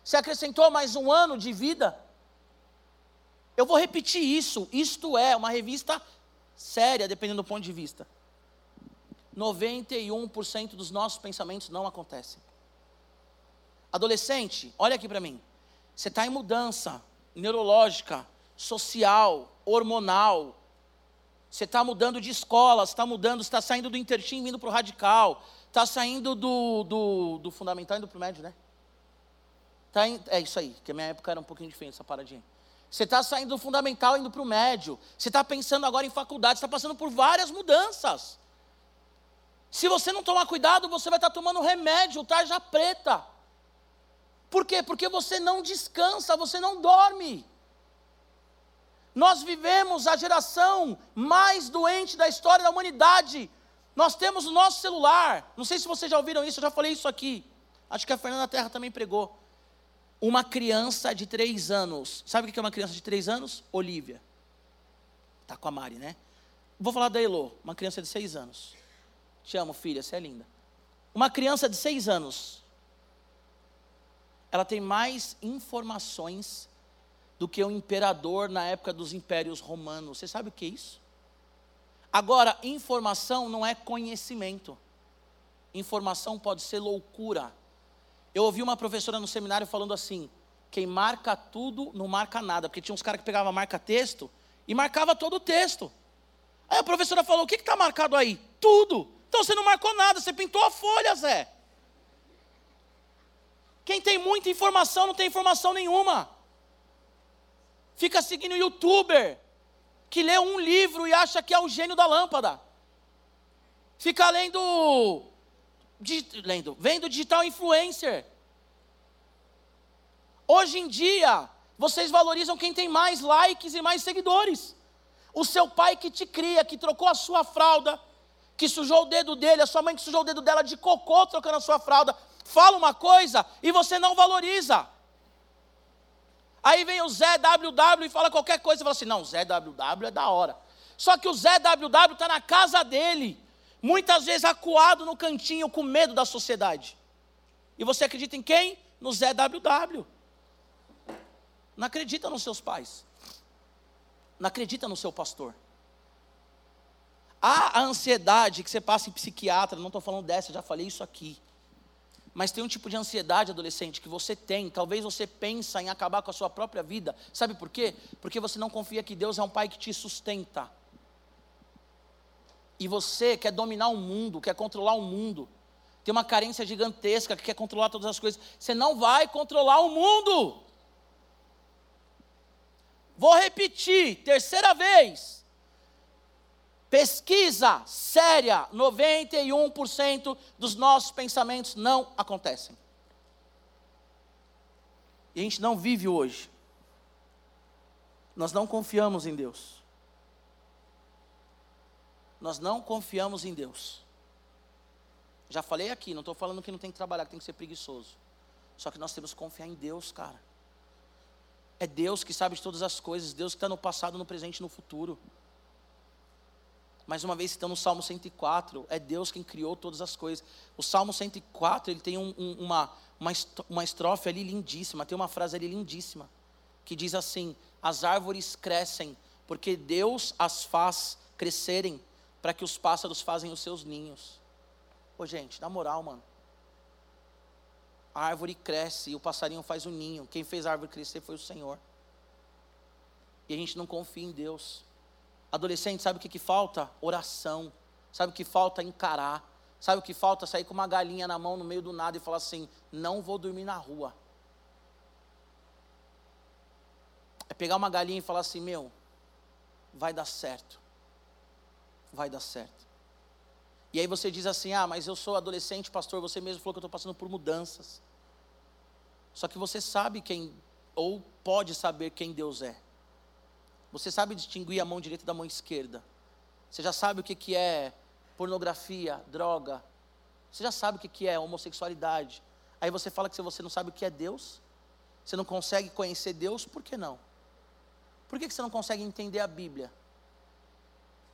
A: Você acrescentou mais um ano de vida? Eu vou repetir isso. Isto é uma revista séria, dependendo do ponto de vista. 91% dos nossos pensamentos não acontecem. Adolescente, olha aqui para mim. Você está em mudança neurológica, social, hormonal. Você está mudando de escola, você está mudando, está saindo do intertim vindo para o radical. Está saindo do, do, do fundamental indo para o médio, né? Tá in, é isso aí, que a minha época era um pouquinho diferente essa paradinha. Você está saindo do fundamental indo para o médio. Você está pensando agora em faculdade, está passando por várias mudanças. Se você não tomar cuidado, você vai estar tomando remédio, tarja preta. Por quê? Porque você não descansa, você não dorme. Nós vivemos a geração mais doente da história da humanidade. Nós temos o nosso celular. Não sei se vocês já ouviram isso, eu já falei isso aqui. Acho que a Fernanda Terra também pregou. Uma criança de três anos. Sabe o que é uma criança de três anos? Olivia. Tá com a Mari, né? Vou falar da Elo, uma criança de seis anos. Te amo, filha, você é linda. Uma criança de seis anos. Ela tem mais informações do que o imperador na época dos impérios romanos. Você sabe o que é isso? Agora, informação não é conhecimento. Informação pode ser loucura. Eu ouvi uma professora no seminário falando assim: quem marca tudo não marca nada, porque tinha uns caras que pegavam marca texto e marcava todo o texto. Aí a professora falou: o que está marcado aí? Tudo. Então você não marcou nada, você pintou a folha, Zé. Quem tem muita informação não tem informação nenhuma. Fica seguindo o youtuber que lê um livro e acha que é o gênio da lâmpada. Fica lendo lendo, vendo digital influencer. Hoje em dia, vocês valorizam quem tem mais likes e mais seguidores. O seu pai que te cria, que trocou a sua fralda, que sujou o dedo dele, a sua mãe que sujou o dedo dela de cocô trocando a sua fralda, fala uma coisa e você não valoriza. Aí vem o Zé WW e fala qualquer coisa e fala assim: não, Zé WW é da hora. Só que o Zé WW está na casa dele, muitas vezes acuado no cantinho com medo da sociedade. E você acredita em quem? No Zé WW. Não acredita nos seus pais. Não acredita no seu pastor. Há a ansiedade que você passa em psiquiatra, não estou falando dessa, já falei isso aqui. Mas tem um tipo de ansiedade adolescente que você tem, talvez você pensa em acabar com a sua própria vida. Sabe por quê? Porque você não confia que Deus é um pai que te sustenta. E você quer dominar o mundo, quer controlar o mundo. Tem uma carência gigantesca que quer controlar todas as coisas. Você não vai controlar o mundo. Vou repetir, terceira vez. Pesquisa séria: 91% dos nossos pensamentos não acontecem. E a gente não vive hoje. Nós não confiamos em Deus. Nós não confiamos em Deus. Já falei aqui, não estou falando que não tem que trabalhar, que tem que ser preguiçoso. Só que nós temos que confiar em Deus, cara. É Deus que sabe de todas as coisas, Deus que está no passado, no presente e no futuro. Mais uma vez citando o Salmo 104, é Deus quem criou todas as coisas. O Salmo 104, ele tem um, um, uma, uma, estrofe ali lindíssima, tem uma frase ali lindíssima, que diz assim: As árvores crescem, porque Deus as faz crescerem, para que os pássaros fazem os seus ninhos. Ô gente, na moral, mano. A árvore cresce e o passarinho faz o ninho. Quem fez a árvore crescer foi o Senhor. E a gente não confia em Deus. Adolescente, sabe o que, que falta? Oração. Sabe o que falta? Encarar. Sabe o que falta? Sair com uma galinha na mão no meio do nada e falar assim: não vou dormir na rua. É pegar uma galinha e falar assim: meu, vai dar certo. Vai dar certo. E aí você diz assim: ah, mas eu sou adolescente, pastor, você mesmo falou que eu estou passando por mudanças. Só que você sabe quem, ou pode saber quem Deus é. Você sabe distinguir a mão direita da mão esquerda. Você já sabe o que, que é pornografia, droga. Você já sabe o que, que é homossexualidade. Aí você fala que você não sabe o que é Deus. Você não consegue conhecer Deus, por que não? Por que, que você não consegue entender a Bíblia?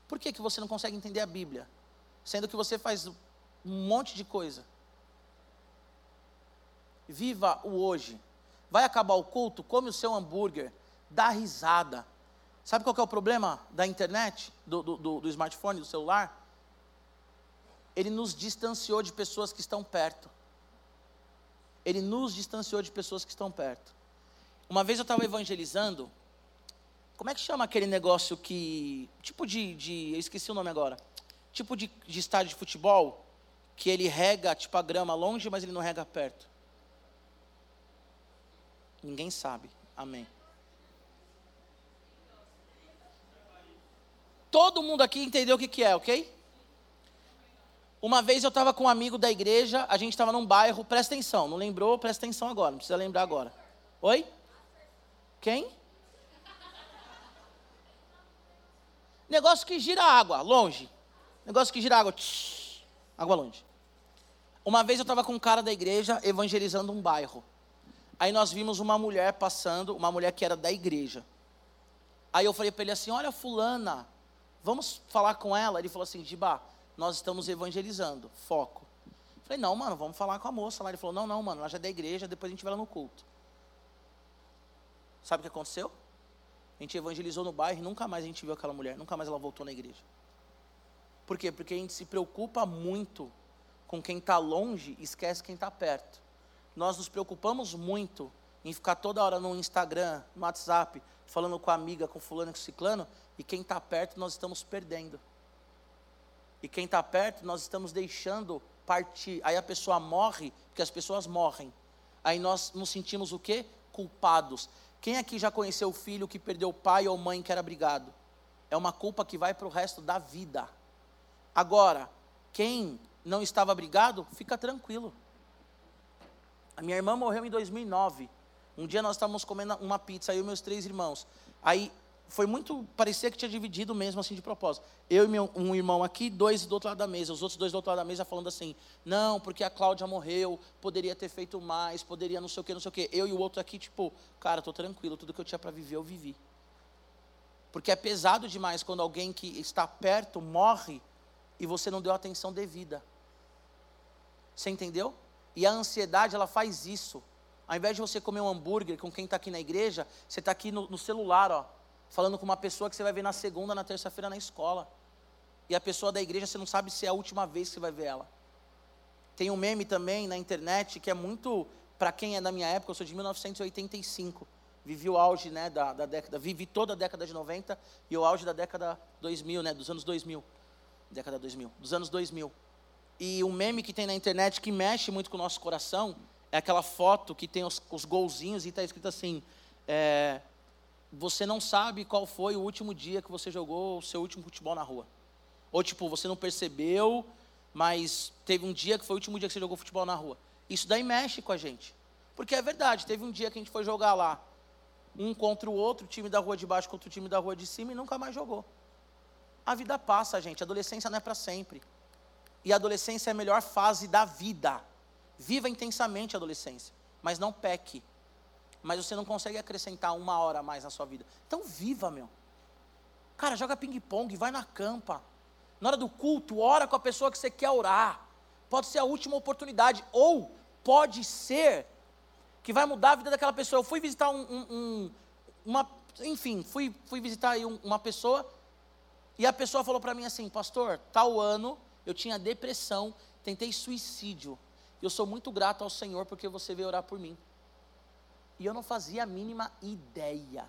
A: Por que, que você não consegue entender a Bíblia? Sendo que você faz um monte de coisa. Viva o hoje. Vai acabar o culto, come o seu hambúrguer, dá risada. Sabe qual é o problema da internet, do, do, do smartphone, do celular? Ele nos distanciou de pessoas que estão perto. Ele nos distanciou de pessoas que estão perto. Uma vez eu estava evangelizando. Como é que chama aquele negócio que. Tipo de. de eu esqueci o nome agora. Tipo de, de estádio de futebol. Que ele rega tipo a grama longe, mas ele não rega perto. Ninguém sabe. Amém. Todo mundo aqui entendeu o que, que é, ok? Uma vez eu estava com um amigo da igreja, a gente estava num bairro, presta atenção, não lembrou? Presta atenção agora, não precisa lembrar agora. Oi? Quem? Negócio que gira água, longe. Negócio que gira água, tsh, água longe. Uma vez eu estava com um cara da igreja evangelizando um bairro. Aí nós vimos uma mulher passando, uma mulher que era da igreja. Aí eu falei para ele assim: Olha, Fulana, vamos falar com ela. Ele falou assim: Giba, nós estamos evangelizando, foco. Eu falei: Não, mano, vamos falar com a moça lá. Ele falou: Não, não, mano, ela já é da igreja, depois a gente vai lá no culto. Sabe o que aconteceu? A gente evangelizou no bairro e nunca mais a gente viu aquela mulher, nunca mais ela voltou na igreja. Por quê? Porque a gente se preocupa muito com quem está longe e esquece quem está perto. Nós nos preocupamos muito em ficar toda hora no Instagram, no WhatsApp, falando com a amiga, com fulano, com ciclano, e quem está perto nós estamos perdendo. E quem está perto nós estamos deixando partir. Aí a pessoa morre, porque as pessoas morrem. Aí nós nos sentimos o quê? Culpados. Quem aqui já conheceu o filho que perdeu pai ou mãe que era brigado? É uma culpa que vai para o resto da vida. Agora, quem não estava brigado, fica tranquilo. A minha irmã morreu em 2009. Um dia nós estávamos comendo uma pizza, eu e meus três irmãos. Aí foi muito, parecia que tinha dividido mesmo assim de propósito. Eu e meu, um irmão aqui, dois do outro lado da mesa, os outros dois do outro lado da mesa falando assim: não, porque a Cláudia morreu, poderia ter feito mais, poderia não sei o que, não sei o que. Eu e o outro aqui, tipo, cara, estou tranquilo, tudo que eu tinha para viver, eu vivi. Porque é pesado demais quando alguém que está perto morre e você não deu atenção devida. Você entendeu? E a ansiedade, ela faz isso. Ao invés de você comer um hambúrguer com quem está aqui na igreja, você está aqui no, no celular, ó falando com uma pessoa que você vai ver na segunda, na terça-feira na escola. E a pessoa da igreja, você não sabe se é a última vez que você vai ver ela. Tem um meme também na internet que é muito, para quem é da minha época, eu sou de 1985. Vivi o auge né, da, da década, vivi toda a década de 90 e o auge da década 2000, né, dos anos 2000. Década 2000, dos anos 2000. E um meme que tem na internet que mexe muito com o nosso coração é aquela foto que tem os, os golzinhos e está escrito assim: é, você não sabe qual foi o último dia que você jogou o seu último futebol na rua. Ou tipo, você não percebeu, mas teve um dia que foi o último dia que você jogou futebol na rua. Isso daí mexe com a gente. Porque é verdade, teve um dia que a gente foi jogar lá, um contra o outro, o time da rua de baixo contra o time da rua de cima e nunca mais jogou. A vida passa, gente, a adolescência não é para sempre. E a adolescência é a melhor fase da vida. Viva intensamente a adolescência, mas não peque mas você não consegue acrescentar uma hora a mais na sua vida. Então viva, meu. Cara, joga ping-pong, vai na campa. Na hora do culto, ora com a pessoa que você quer orar. Pode ser a última oportunidade, ou pode ser que vai mudar a vida daquela pessoa. Eu fui visitar um, um, um uma, enfim, fui, fui visitar uma pessoa e a pessoa falou para mim assim, pastor, tal ano eu tinha depressão, tentei suicídio. Eu sou muito grato ao Senhor porque você veio orar por mim. E eu não fazia a mínima ideia.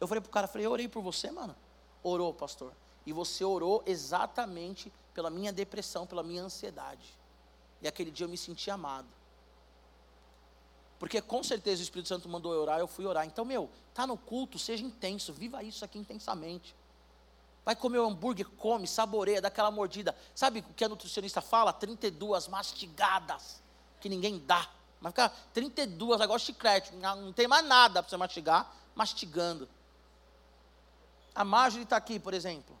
A: Eu falei pro cara, falei, eu orei por você, mano. Orou, pastor. E você orou exatamente pela minha depressão, pela minha ansiedade. E aquele dia eu me senti amado. Porque com certeza o Espírito Santo mandou eu orar, eu fui orar. Então, meu, tá no culto, seja intenso, viva isso aqui intensamente. Vai comer um hambúrguer, come, saboreia, dá aquela mordida. Sabe o que a nutricionista fala? 32 mastigadas que ninguém dá. Mas fica 32, agora chiclete, não tem mais nada para você mastigar, mastigando. A Marjorie está aqui, por exemplo.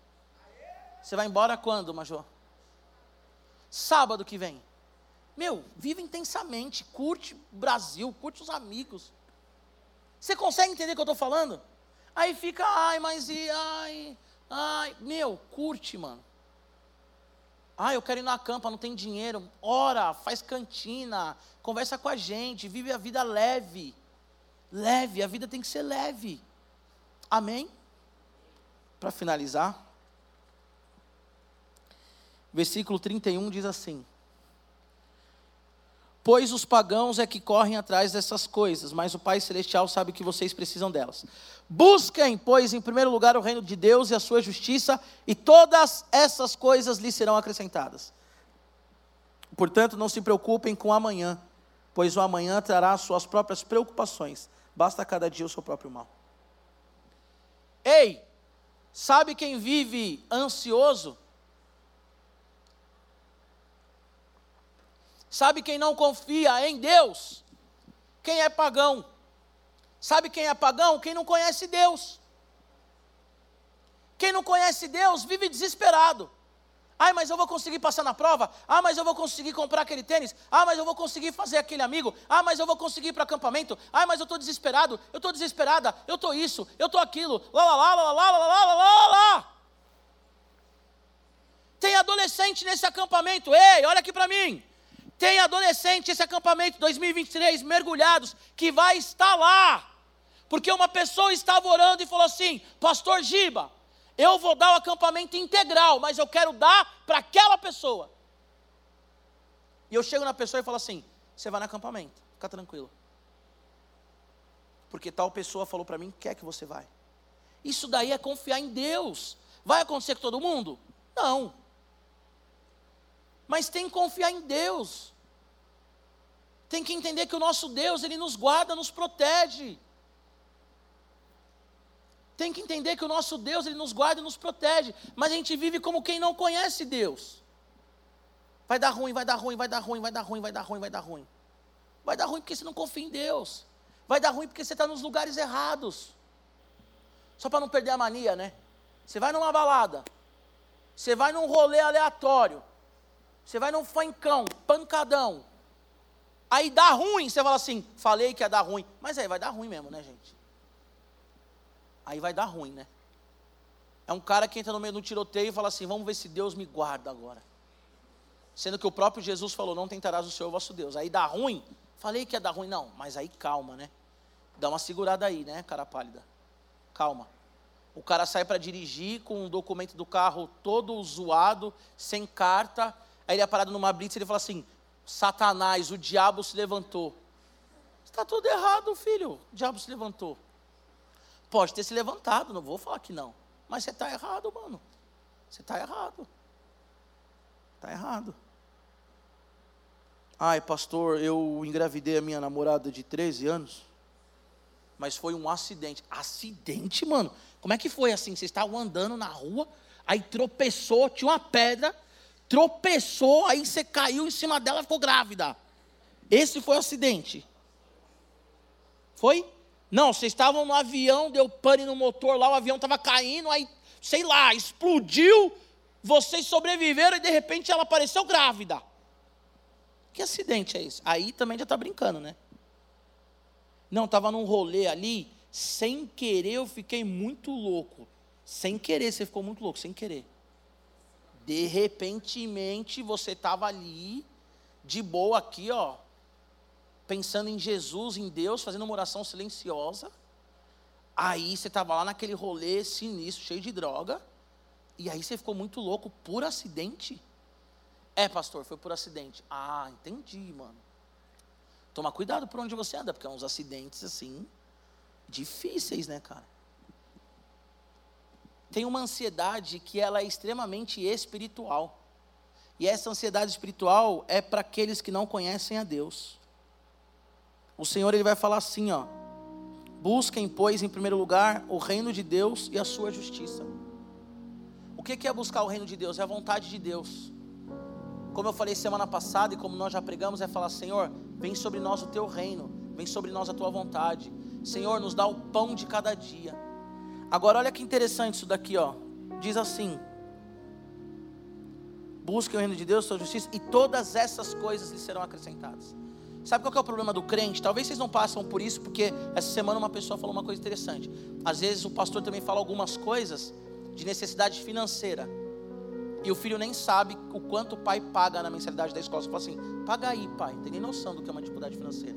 A: Você vai embora quando, Major? Sábado que vem. Meu, vive intensamente, curte o Brasil, curte os amigos. Você consegue entender o que eu estou falando? Aí fica, ai, mas e, ai, ai, meu, curte, mano. Ah, eu quero ir na campa, não tem dinheiro. Ora, faz cantina, conversa com a gente, vive a vida leve. Leve, a vida tem que ser leve. Amém? Para finalizar, versículo 31 diz assim: Pois os pagãos é que correm atrás dessas coisas, mas o Pai Celestial sabe que vocês precisam delas. Busquem, pois, em primeiro lugar o reino de Deus e a sua justiça, e todas essas coisas lhes serão acrescentadas. Portanto, não se preocupem com amanhã, pois o amanhã trará suas próprias preocupações. Basta cada dia o seu próprio mal. Ei, sabe quem vive ansioso? Sabe quem não confia em Deus? Quem é pagão. Sabe quem é pagão? Quem não conhece Deus. Quem não conhece Deus vive desesperado. Ai, mas eu vou conseguir passar na prova. Ah, mas eu vou conseguir comprar aquele tênis. Ah, mas eu vou conseguir fazer aquele amigo. Ah, mas eu vou conseguir ir para acampamento. Ah, mas eu estou desesperado. Eu estou desesperada. Eu estou isso. Eu estou aquilo. Lá, lá, lá, lá, lá, lá, lá, lá, lá, lá. Tem adolescente nesse acampamento. Ei, olha aqui para mim. Tem adolescente esse acampamento 2023 mergulhados que vai estar lá. Porque uma pessoa estava orando e falou assim: Pastor Giba, eu vou dar o acampamento integral, mas eu quero dar para aquela pessoa. E eu chego na pessoa e falo assim: Você vai no acampamento, fica tranquilo. Porque tal pessoa falou para mim que quer que você vai. Isso daí é confiar em Deus. Vai acontecer com todo mundo? Não. Mas tem que confiar em Deus. Tem que entender que o nosso Deus, Ele nos guarda, nos protege. Tem que entender que o nosso Deus, Ele nos guarda e nos protege. Mas a gente vive como quem não conhece Deus. Vai dar ruim, vai dar ruim, vai dar ruim, vai dar ruim, vai dar ruim, vai dar ruim. Vai dar ruim porque você não confia em Deus. Vai dar ruim porque você está nos lugares errados. Só para não perder a mania, né? Você vai numa balada, você vai num rolê aleatório, você vai num fancão, pancadão. Aí dá ruim, você fala assim, falei que ia dar ruim. Mas aí vai dar ruim mesmo, né, gente? Aí vai dar ruim, né? É um cara que entra no meio do tiroteio e fala assim: vamos ver se Deus me guarda agora. Sendo que o próprio Jesus falou: não tentarás o Senhor vosso Deus. Aí dá ruim, falei que ia dar ruim. Não, mas aí calma, né? Dá uma segurada aí, né, cara pálida? Calma. O cara sai para dirigir com o documento do carro todo zoado, sem carta. Aí ele é parado numa blitz e ele fala assim: Satanás, o diabo se levantou. Está tudo errado, filho. O diabo se levantou. Pode ter se levantado, não vou falar que não. Mas você está errado, mano. Você está errado. Está errado. Ai, pastor, eu engravidei a minha namorada de 13 anos. Mas foi um acidente. Acidente, mano? Como é que foi assim? Vocês estavam andando na rua, aí tropeçou, tinha uma pedra, tropeçou, aí você caiu em cima dela e ficou grávida. Esse foi o acidente. Foi? Não, vocês estavam no avião, deu pane no motor lá, o avião estava caindo, aí, sei lá, explodiu, vocês sobreviveram e de repente ela apareceu grávida. Que acidente é esse? Aí também já está brincando, né? Não, estava num rolê ali, sem querer eu fiquei muito louco. Sem querer, você ficou muito louco, sem querer. De repentemente você estava ali, de boa aqui, ó, pensando em Jesus, em Deus, fazendo uma oração silenciosa. Aí você estava lá naquele rolê sinistro, cheio de droga. E aí você ficou muito louco por acidente. É, pastor, foi por acidente. Ah, entendi, mano. Toma cuidado por onde você anda, porque é uns acidentes assim difíceis, né, cara? Tem uma ansiedade que ela é extremamente espiritual. E essa ansiedade espiritual é para aqueles que não conhecem a Deus. O Senhor ele vai falar assim, ó: Busquem, pois, em primeiro lugar, o reino de Deus e a sua justiça. O que é buscar o reino de Deus? É a vontade de Deus. Como eu falei semana passada e como nós já pregamos, é falar: Senhor, vem sobre nós o teu reino, vem sobre nós a tua vontade. Senhor, nos dá o pão de cada dia. Agora, olha que interessante isso daqui, ó. Diz assim: Busque o reino de Deus, sua justiça, e todas essas coisas lhe serão acrescentadas. Sabe qual é o problema do crente? Talvez vocês não passam por isso, porque essa semana uma pessoa falou uma coisa interessante. Às vezes o pastor também fala algumas coisas de necessidade financeira. E o filho nem sabe o quanto o pai paga na mensalidade da escola. Você fala assim: paga aí, pai. Não tem nem noção do que é uma dificuldade financeira.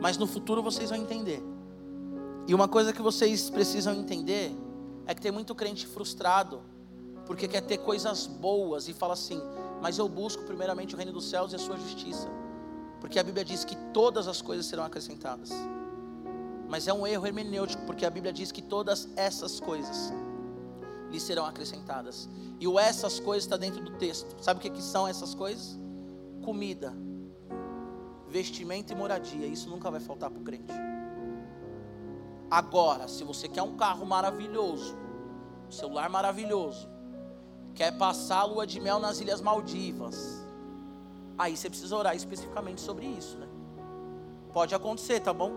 A: Mas no futuro vocês vão entender. E uma coisa que vocês precisam entender é que tem muito crente frustrado, porque quer ter coisas boas e fala assim: mas eu busco primeiramente o reino dos céus e a sua justiça, porque a Bíblia diz que todas as coisas serão acrescentadas. Mas é um erro hermenêutico, porque a Bíblia diz que todas essas coisas lhe serão acrescentadas. E o essas coisas está dentro do texto. Sabe o que, que são essas coisas? Comida, vestimento e moradia. Isso nunca vai faltar para o crente. Agora, se você quer um carro maravilhoso, um celular maravilhoso, quer passar a lua de mel nas Ilhas Maldivas, aí você precisa orar especificamente sobre isso, né? Pode acontecer, tá bom?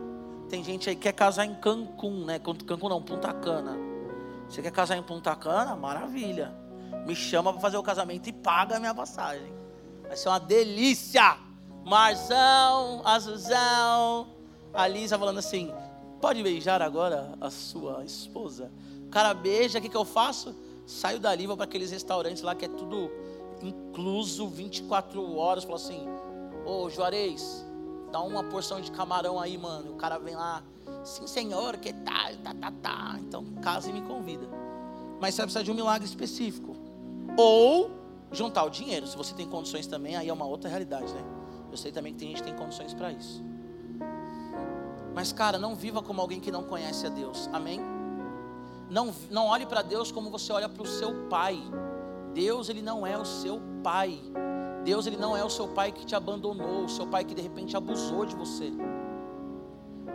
A: Tem gente aí que quer casar em Cancún, né? Cancún não, Punta Cana. Você quer casar em Punta Cana? Maravilha. Me chama para fazer o casamento e paga a minha passagem. Vai ser uma delícia. Marzão, Azuzão. A Lisa falando assim: Pode beijar agora a sua esposa? O cara beija, o que, que eu faço? Saio dali, vou para aqueles restaurantes lá que é tudo incluso 24 horas. Falo assim: Ô Juarez, dá uma porção de camarão aí, mano. O cara vem lá, sim senhor, que tal? Tá, tá, tá. Então, casa e me convida. Mas você vai precisar de um milagre específico. Ou juntar o dinheiro. Se você tem condições também, aí é uma outra realidade, né? Eu sei também que tem gente que tem condições para isso. Mas, cara, não viva como alguém que não conhece a Deus. Amém? Não, não olhe para Deus como você olha para o seu pai. Deus, ele não é o seu pai. Deus, ele não é o seu pai que te abandonou, o seu pai que de repente abusou de você.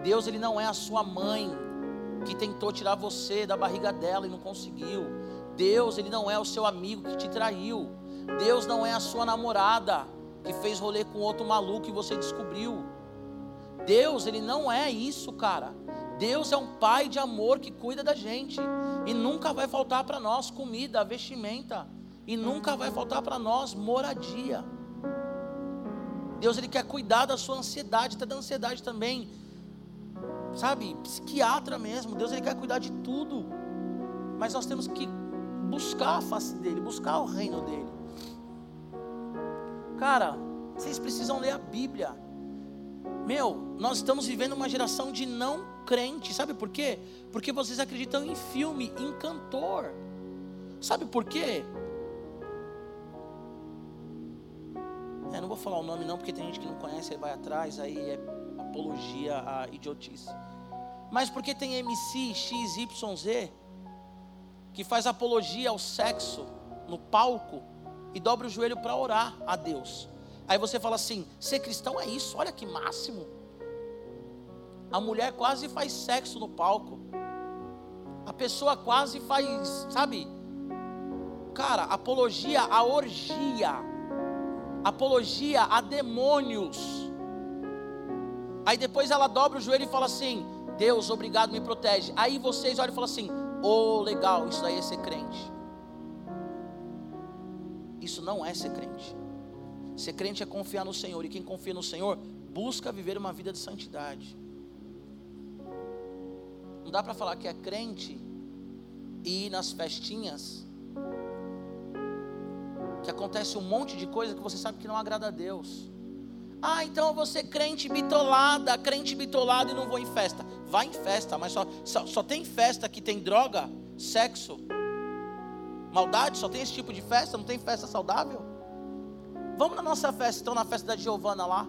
A: Deus, ele não é a sua mãe que tentou tirar você da barriga dela e não conseguiu. Deus, ele não é o seu amigo que te traiu. Deus não é a sua namorada que fez rolê com outro maluco e você descobriu. Deus, ele não é isso, cara. Deus é um pai de amor que cuida da gente. E nunca vai faltar para nós comida, vestimenta. E nunca vai faltar para nós moradia. Deus ele quer cuidar da sua ansiedade, até da ansiedade também. Sabe, psiquiatra mesmo. Deus ele quer cuidar de tudo. Mas nós temos que buscar a face dele, buscar o reino dele. Cara, vocês precisam ler a Bíblia. Meu, nós estamos vivendo uma geração de não crente. Sabe por quê? Porque vocês acreditam em filme, em cantor. Sabe por quê? É, não vou falar o nome não, porque tem gente que não conhece e vai atrás, aí é apologia à idiotice. Mas porque tem MC XYZ que faz apologia ao sexo no palco e dobra o joelho para orar a Deus. Aí você fala assim: ser cristão é isso, olha que máximo. A mulher quase faz sexo no palco. A pessoa quase faz, sabe? Cara, apologia a orgia. Apologia a demônios. Aí depois ela dobra o joelho e fala assim: Deus, obrigado, me protege. Aí vocês olham e falam assim: Oh, legal, isso aí é ser crente. Isso não é ser crente. Ser crente é confiar no Senhor, e quem confia no Senhor busca viver uma vida de santidade. Não dá para falar que é crente e ir nas festinhas que acontece um monte de coisa que você sabe que não agrada a Deus. Ah, então eu vou ser crente bitolada, crente bitolada e não vou em festa. Vai em festa, mas só, só, só tem festa que tem droga, sexo, maldade, só tem esse tipo de festa, não tem festa saudável. Vamos na nossa festa, então na festa da Giovana lá,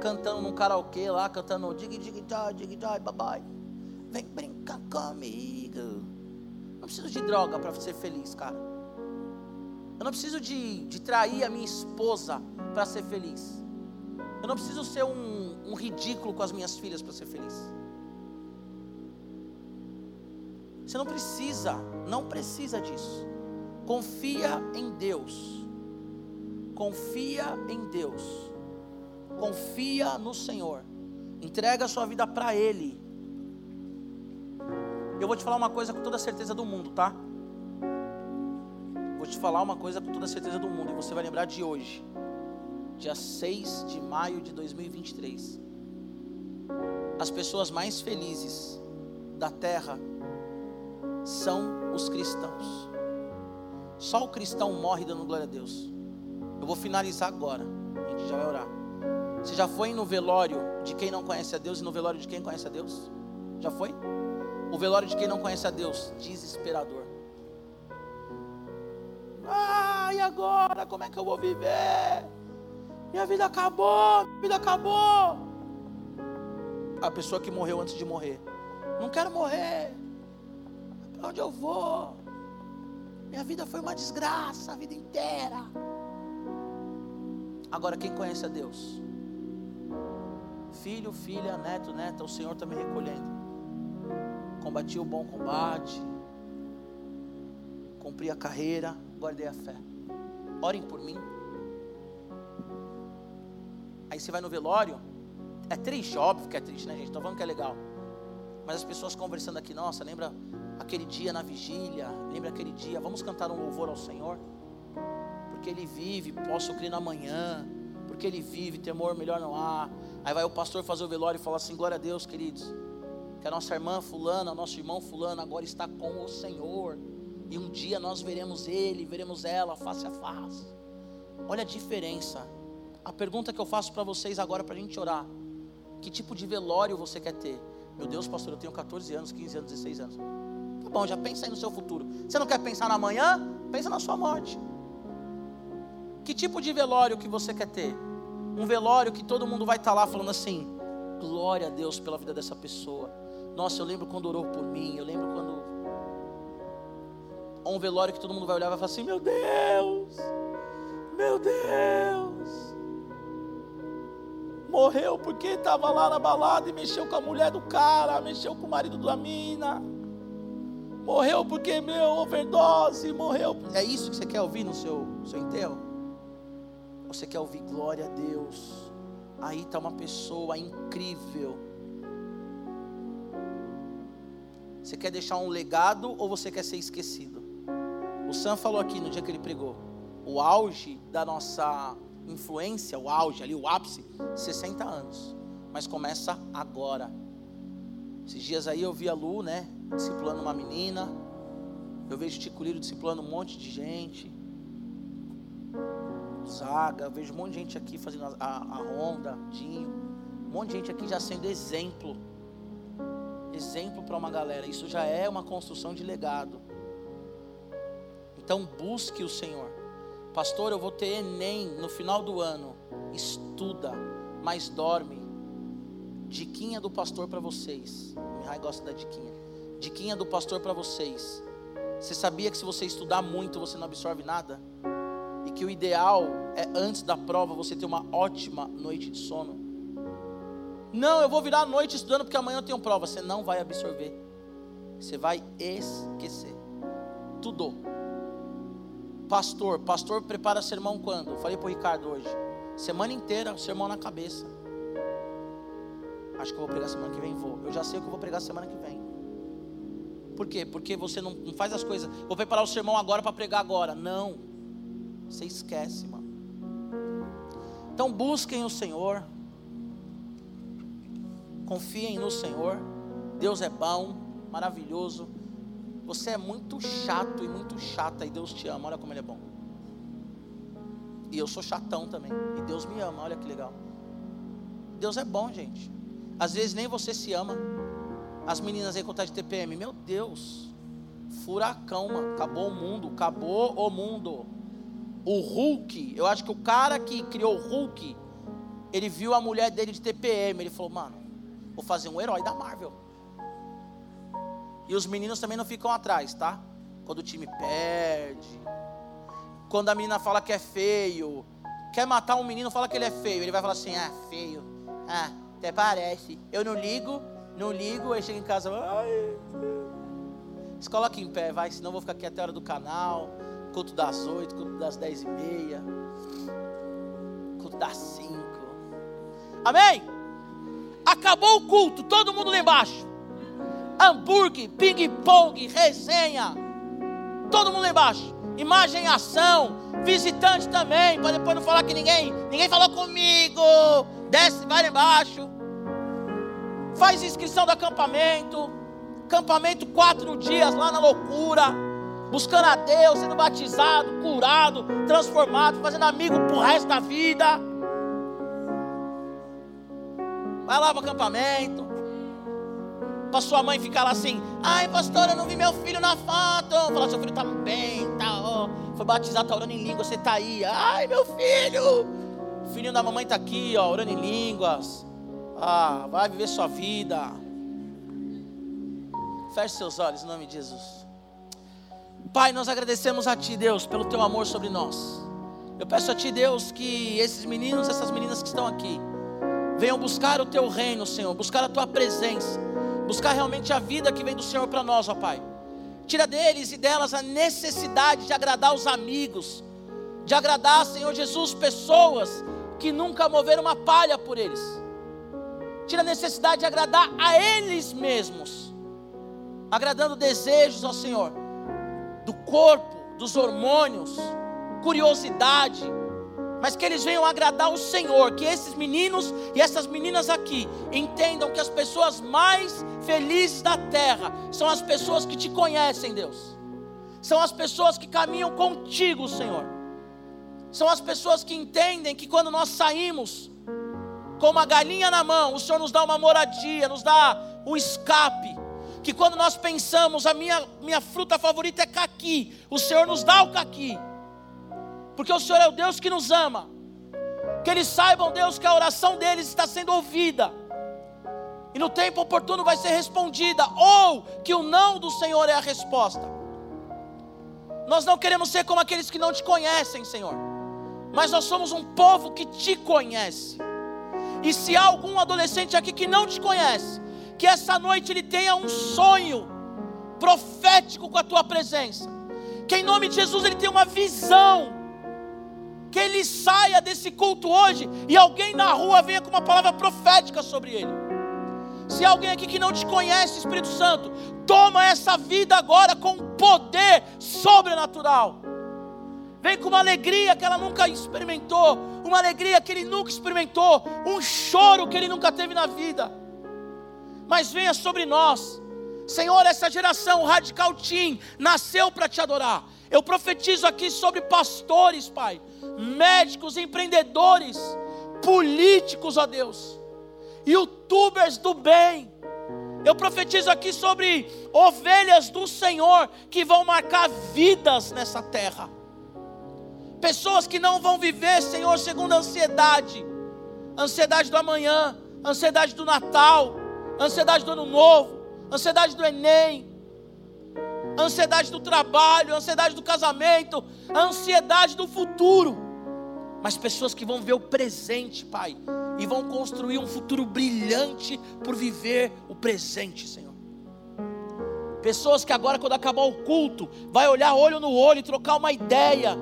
A: cantando num karaokê lá, cantando dig dig da dig da babai. Vem brincar comigo. Não preciso de droga para ser feliz, cara. Eu não preciso de, de trair a minha esposa para ser feliz. Eu não preciso ser um, um ridículo com as minhas filhas para ser feliz. Você não precisa, não precisa disso. Confia em Deus. Confia em Deus. Confia no Senhor. Entrega a sua vida para Ele. Eu vou te falar uma coisa com toda a certeza do mundo, tá? Vou te falar uma coisa com toda a certeza do mundo, e você vai lembrar de hoje dia 6 de maio de 2023. As pessoas mais felizes da terra são os cristãos. Só o cristão morre dando glória a Deus. Eu vou finalizar agora. A gente já vai orar. Você já foi no velório de quem não conhece a Deus e no velório de quem conhece a Deus? Já foi? O velório de quem não conhece a Deus, desesperador. Ah, e agora? Como é que eu vou viver? Minha vida acabou, minha vida acabou. A pessoa que morreu antes de morrer. Não quero morrer. Para onde eu vou? Minha vida foi uma desgraça a vida inteira. Agora quem conhece a Deus? Filho, filha, neto, neta, o Senhor está me recolhendo. Combati o bom combate. Cumpri a carreira, guardei a fé. Orem por mim. Aí você vai no velório, é triste, óbvio que é triste, né, gente? Estou falando que é legal. Mas as pessoas conversando aqui, nossa, lembra aquele dia na vigília, lembra aquele dia, vamos cantar um louvor ao Senhor? Porque Ele vive, posso crer na manhã, porque Ele vive, temor melhor não há. Aí vai o pastor fazer o velório e falar assim: glória a Deus, queridos, que a nossa irmã Fulana, nosso irmão Fulano agora está com o Senhor, e um dia nós veremos Ele, veremos ela face a face. Olha a diferença a pergunta que eu faço para vocês agora, para a gente orar: que tipo de velório você quer ter? Meu Deus, pastor, eu tenho 14 anos, 15 anos, 16 anos. Tá bom, já pensa aí no seu futuro. Você não quer pensar na manhã? Pensa na sua morte. Que tipo de velório que você quer ter? Um velório que todo mundo vai estar tá lá falando assim: glória a Deus pela vida dessa pessoa. Nossa, eu lembro quando orou por mim, eu lembro quando. Ou um velório que todo mundo vai olhar e vai falar assim: meu Deus, meu Deus morreu porque estava lá na balada e mexeu com a mulher do cara, mexeu com o marido da mina. Morreu porque meu overdose, morreu. É isso que você quer ouvir no seu, seu enterro? Você quer ouvir glória a Deus? Aí está uma pessoa incrível. Você quer deixar um legado ou você quer ser esquecido? O Sam falou aqui no dia que ele pregou. O auge da nossa influência, o auge ali, o ápice, 60 anos. Mas começa agora. Esses dias aí eu vi a Lu, né? Discipulando uma menina. Eu vejo o Ticuliro discipulando um monte de gente. Zaga, eu vejo um monte de gente aqui fazendo a, a, Dinho. Um monte de gente aqui já sendo exemplo. Exemplo para uma galera. Isso já é uma construção de legado. Então busque o Senhor. Pastor, eu vou ter Enem no final do ano. Estuda, mas dorme. Diquinha do pastor para vocês. Mihai gosta da diquinha. Diquinha do pastor para vocês. Você sabia que se você estudar muito, você não absorve nada? E que o ideal é antes da prova você ter uma ótima noite de sono? Não, eu vou virar a noite estudando porque amanhã eu tenho prova. Você não vai absorver. Você vai esquecer. Tudo. Pastor, pastor prepara sermão quando? Eu falei para o Ricardo hoje. Semana inteira, sermão na cabeça. Acho que eu vou pregar semana que vem, vou. Eu já sei o que eu vou pregar semana que vem. Por quê? Porque você não, não faz as coisas. Vou preparar o sermão agora para pregar agora. Não. Você esquece, mano. Então busquem o Senhor. Confiem no Senhor. Deus é bom, maravilhoso. Você é muito chato e muito chata e Deus te ama. Olha como Ele é bom. E eu sou chatão também. E Deus me ama. Olha que legal. Deus é bom, gente. Às vezes nem você se ama. As meninas aí contar de TPM. Meu Deus. Furacão, mano. Acabou o mundo. Acabou o mundo. O Hulk. Eu acho que o cara que criou o Hulk. Ele viu a mulher dele de TPM. Ele falou, mano. Vou fazer um herói da Marvel. E os meninos também não ficam atrás, tá? Quando o time perde. Quando a menina fala que é feio. Quer matar um menino, fala que ele é feio. Ele vai falar assim: ah, feio. Ah, até parece. Eu não ligo, não ligo. Aí chega em casa. Ai. Se coloca em pé, vai, senão eu vou ficar aqui até a hora do canal. Culto das oito, culto das dez e meia. Culto das cinco. Amém? Acabou o culto, todo mundo lá embaixo hambúrguer, ping-pong, resenha. Todo mundo lá embaixo. Imagem ação. Visitante também. Para depois não falar que ninguém, ninguém falou comigo. Desce, vai lá embaixo. Faz inscrição do acampamento. Acampamento quatro dias lá na loucura. Buscando a Deus, sendo batizado, curado, transformado, fazendo amigo pro resto da vida. Vai lá para o acampamento para sua mãe ficar lá assim, ai pastor, eu não vi meu filho na foto. Falar, seu filho está bem, tá, ó, foi batizado, está orando em língua, você está aí. Ai, meu filho, o filhinho da mamãe está aqui, ó, orando em línguas. Ah, vai viver sua vida. Feche seus olhos em nome de Jesus. Pai, nós agradecemos a Ti, Deus, pelo Teu amor sobre nós. Eu peço a Ti, Deus, que esses meninos, essas meninas que estão aqui, venham buscar o Teu reino, Senhor, buscar a Tua presença buscar realmente a vida que vem do Senhor para nós, ó Pai. Tira deles e delas a necessidade de agradar os amigos, de agradar, Senhor Jesus, pessoas que nunca moveram uma palha por eles. Tira a necessidade de agradar a eles mesmos, agradando desejos ao Senhor, do corpo, dos hormônios, curiosidade, mas que eles venham agradar o Senhor, que esses meninos e essas meninas aqui entendam que as pessoas mais felizes da terra são as pessoas que te conhecem, Deus. São as pessoas que caminham contigo, Senhor. São as pessoas que entendem que quando nós saímos com uma galinha na mão, o Senhor nos dá uma moradia, nos dá o escape. Que quando nós pensamos, a minha, minha fruta favorita é caqui, o Senhor nos dá o caqui porque o Senhor é o Deus que nos ama. Que eles saibam, Deus, que a oração deles está sendo ouvida. E no tempo oportuno vai ser respondida, ou que o não do Senhor é a resposta. Nós não queremos ser como aqueles que não te conhecem, Senhor. Mas nós somos um povo que te conhece. E se há algum adolescente aqui que não te conhece, que essa noite ele tenha um sonho profético com a tua presença. Que em nome de Jesus ele tenha uma visão que ele saia desse culto hoje e alguém na rua venha com uma palavra profética sobre ele. Se alguém aqui que não te conhece, Espírito Santo, toma essa vida agora com poder sobrenatural. Vem com uma alegria que ela nunca experimentou, uma alegria que ele nunca experimentou, um choro que ele nunca teve na vida. Mas venha sobre nós, Senhor, essa geração radical Team nasceu para te adorar. Eu profetizo aqui sobre pastores, Pai, médicos, empreendedores, políticos, ó Deus, youtubers do bem. Eu profetizo aqui sobre ovelhas do Senhor que vão marcar vidas nessa terra. Pessoas que não vão viver, Senhor, segundo a ansiedade, ansiedade do amanhã, ansiedade do Natal, ansiedade do ano novo, ansiedade do Enem, ansiedade do trabalho, ansiedade do casamento, ansiedade do futuro. Mas pessoas que vão ver o presente, Pai, e vão construir um futuro brilhante por viver o presente, Senhor. Pessoas que agora, quando acabar o culto, vai olhar olho no olho e trocar uma ideia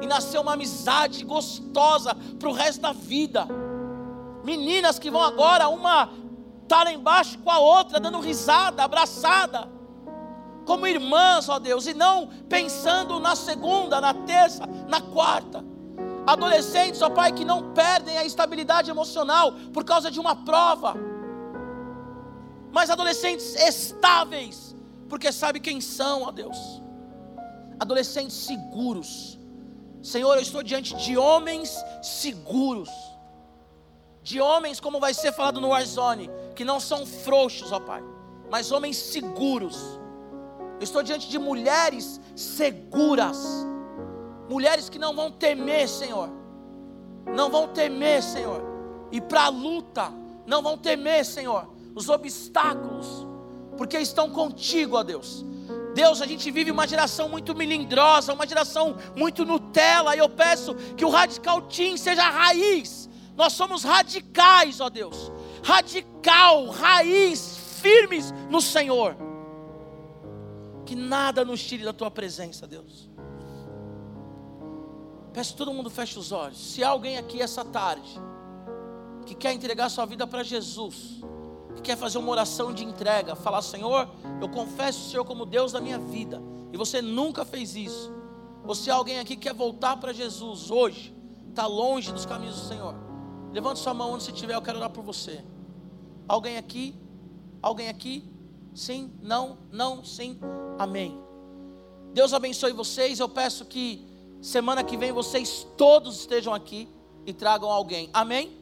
A: e nascer uma amizade gostosa para o resto da vida. Meninas que vão agora, uma estar tá embaixo com a outra, dando risada, abraçada, como irmãs, ó Deus, e não pensando na segunda, na terça, na quarta. Adolescentes, ó Pai, que não perdem a estabilidade emocional por causa de uma prova, mas adolescentes estáveis, porque sabe quem são, ó Deus. Adolescentes seguros, Senhor, eu estou diante de homens seguros, de homens, como vai ser falado no Warzone, que não são frouxos, ó Pai, mas homens seguros. Eu estou diante de mulheres seguras, mulheres que não vão temer, Senhor, não vão temer, Senhor, e para a luta, não vão temer, Senhor, os obstáculos, porque estão contigo, ó Deus. Deus, a gente vive uma geração muito melindrosa, uma geração muito Nutella, e eu peço que o Radical Team seja a raiz. Nós somos radicais, ó Deus. Radical, raiz, firmes no Senhor. Que nada nos tire da tua presença, Deus. Peço que todo mundo feche os olhos. Se há alguém aqui essa tarde que quer entregar sua vida para Jesus, que quer fazer uma oração de entrega, falar: Senhor, eu confesso o Senhor como Deus da minha vida, e você nunca fez isso. Ou se alguém aqui quer voltar para Jesus hoje, está longe dos caminhos do Senhor, levante sua mão onde você estiver, eu quero orar por você. Alguém aqui? Alguém aqui? Sim? Não? Não? Sim? Amém. Deus abençoe vocês. Eu peço que semana que vem vocês todos estejam aqui e tragam alguém. Amém?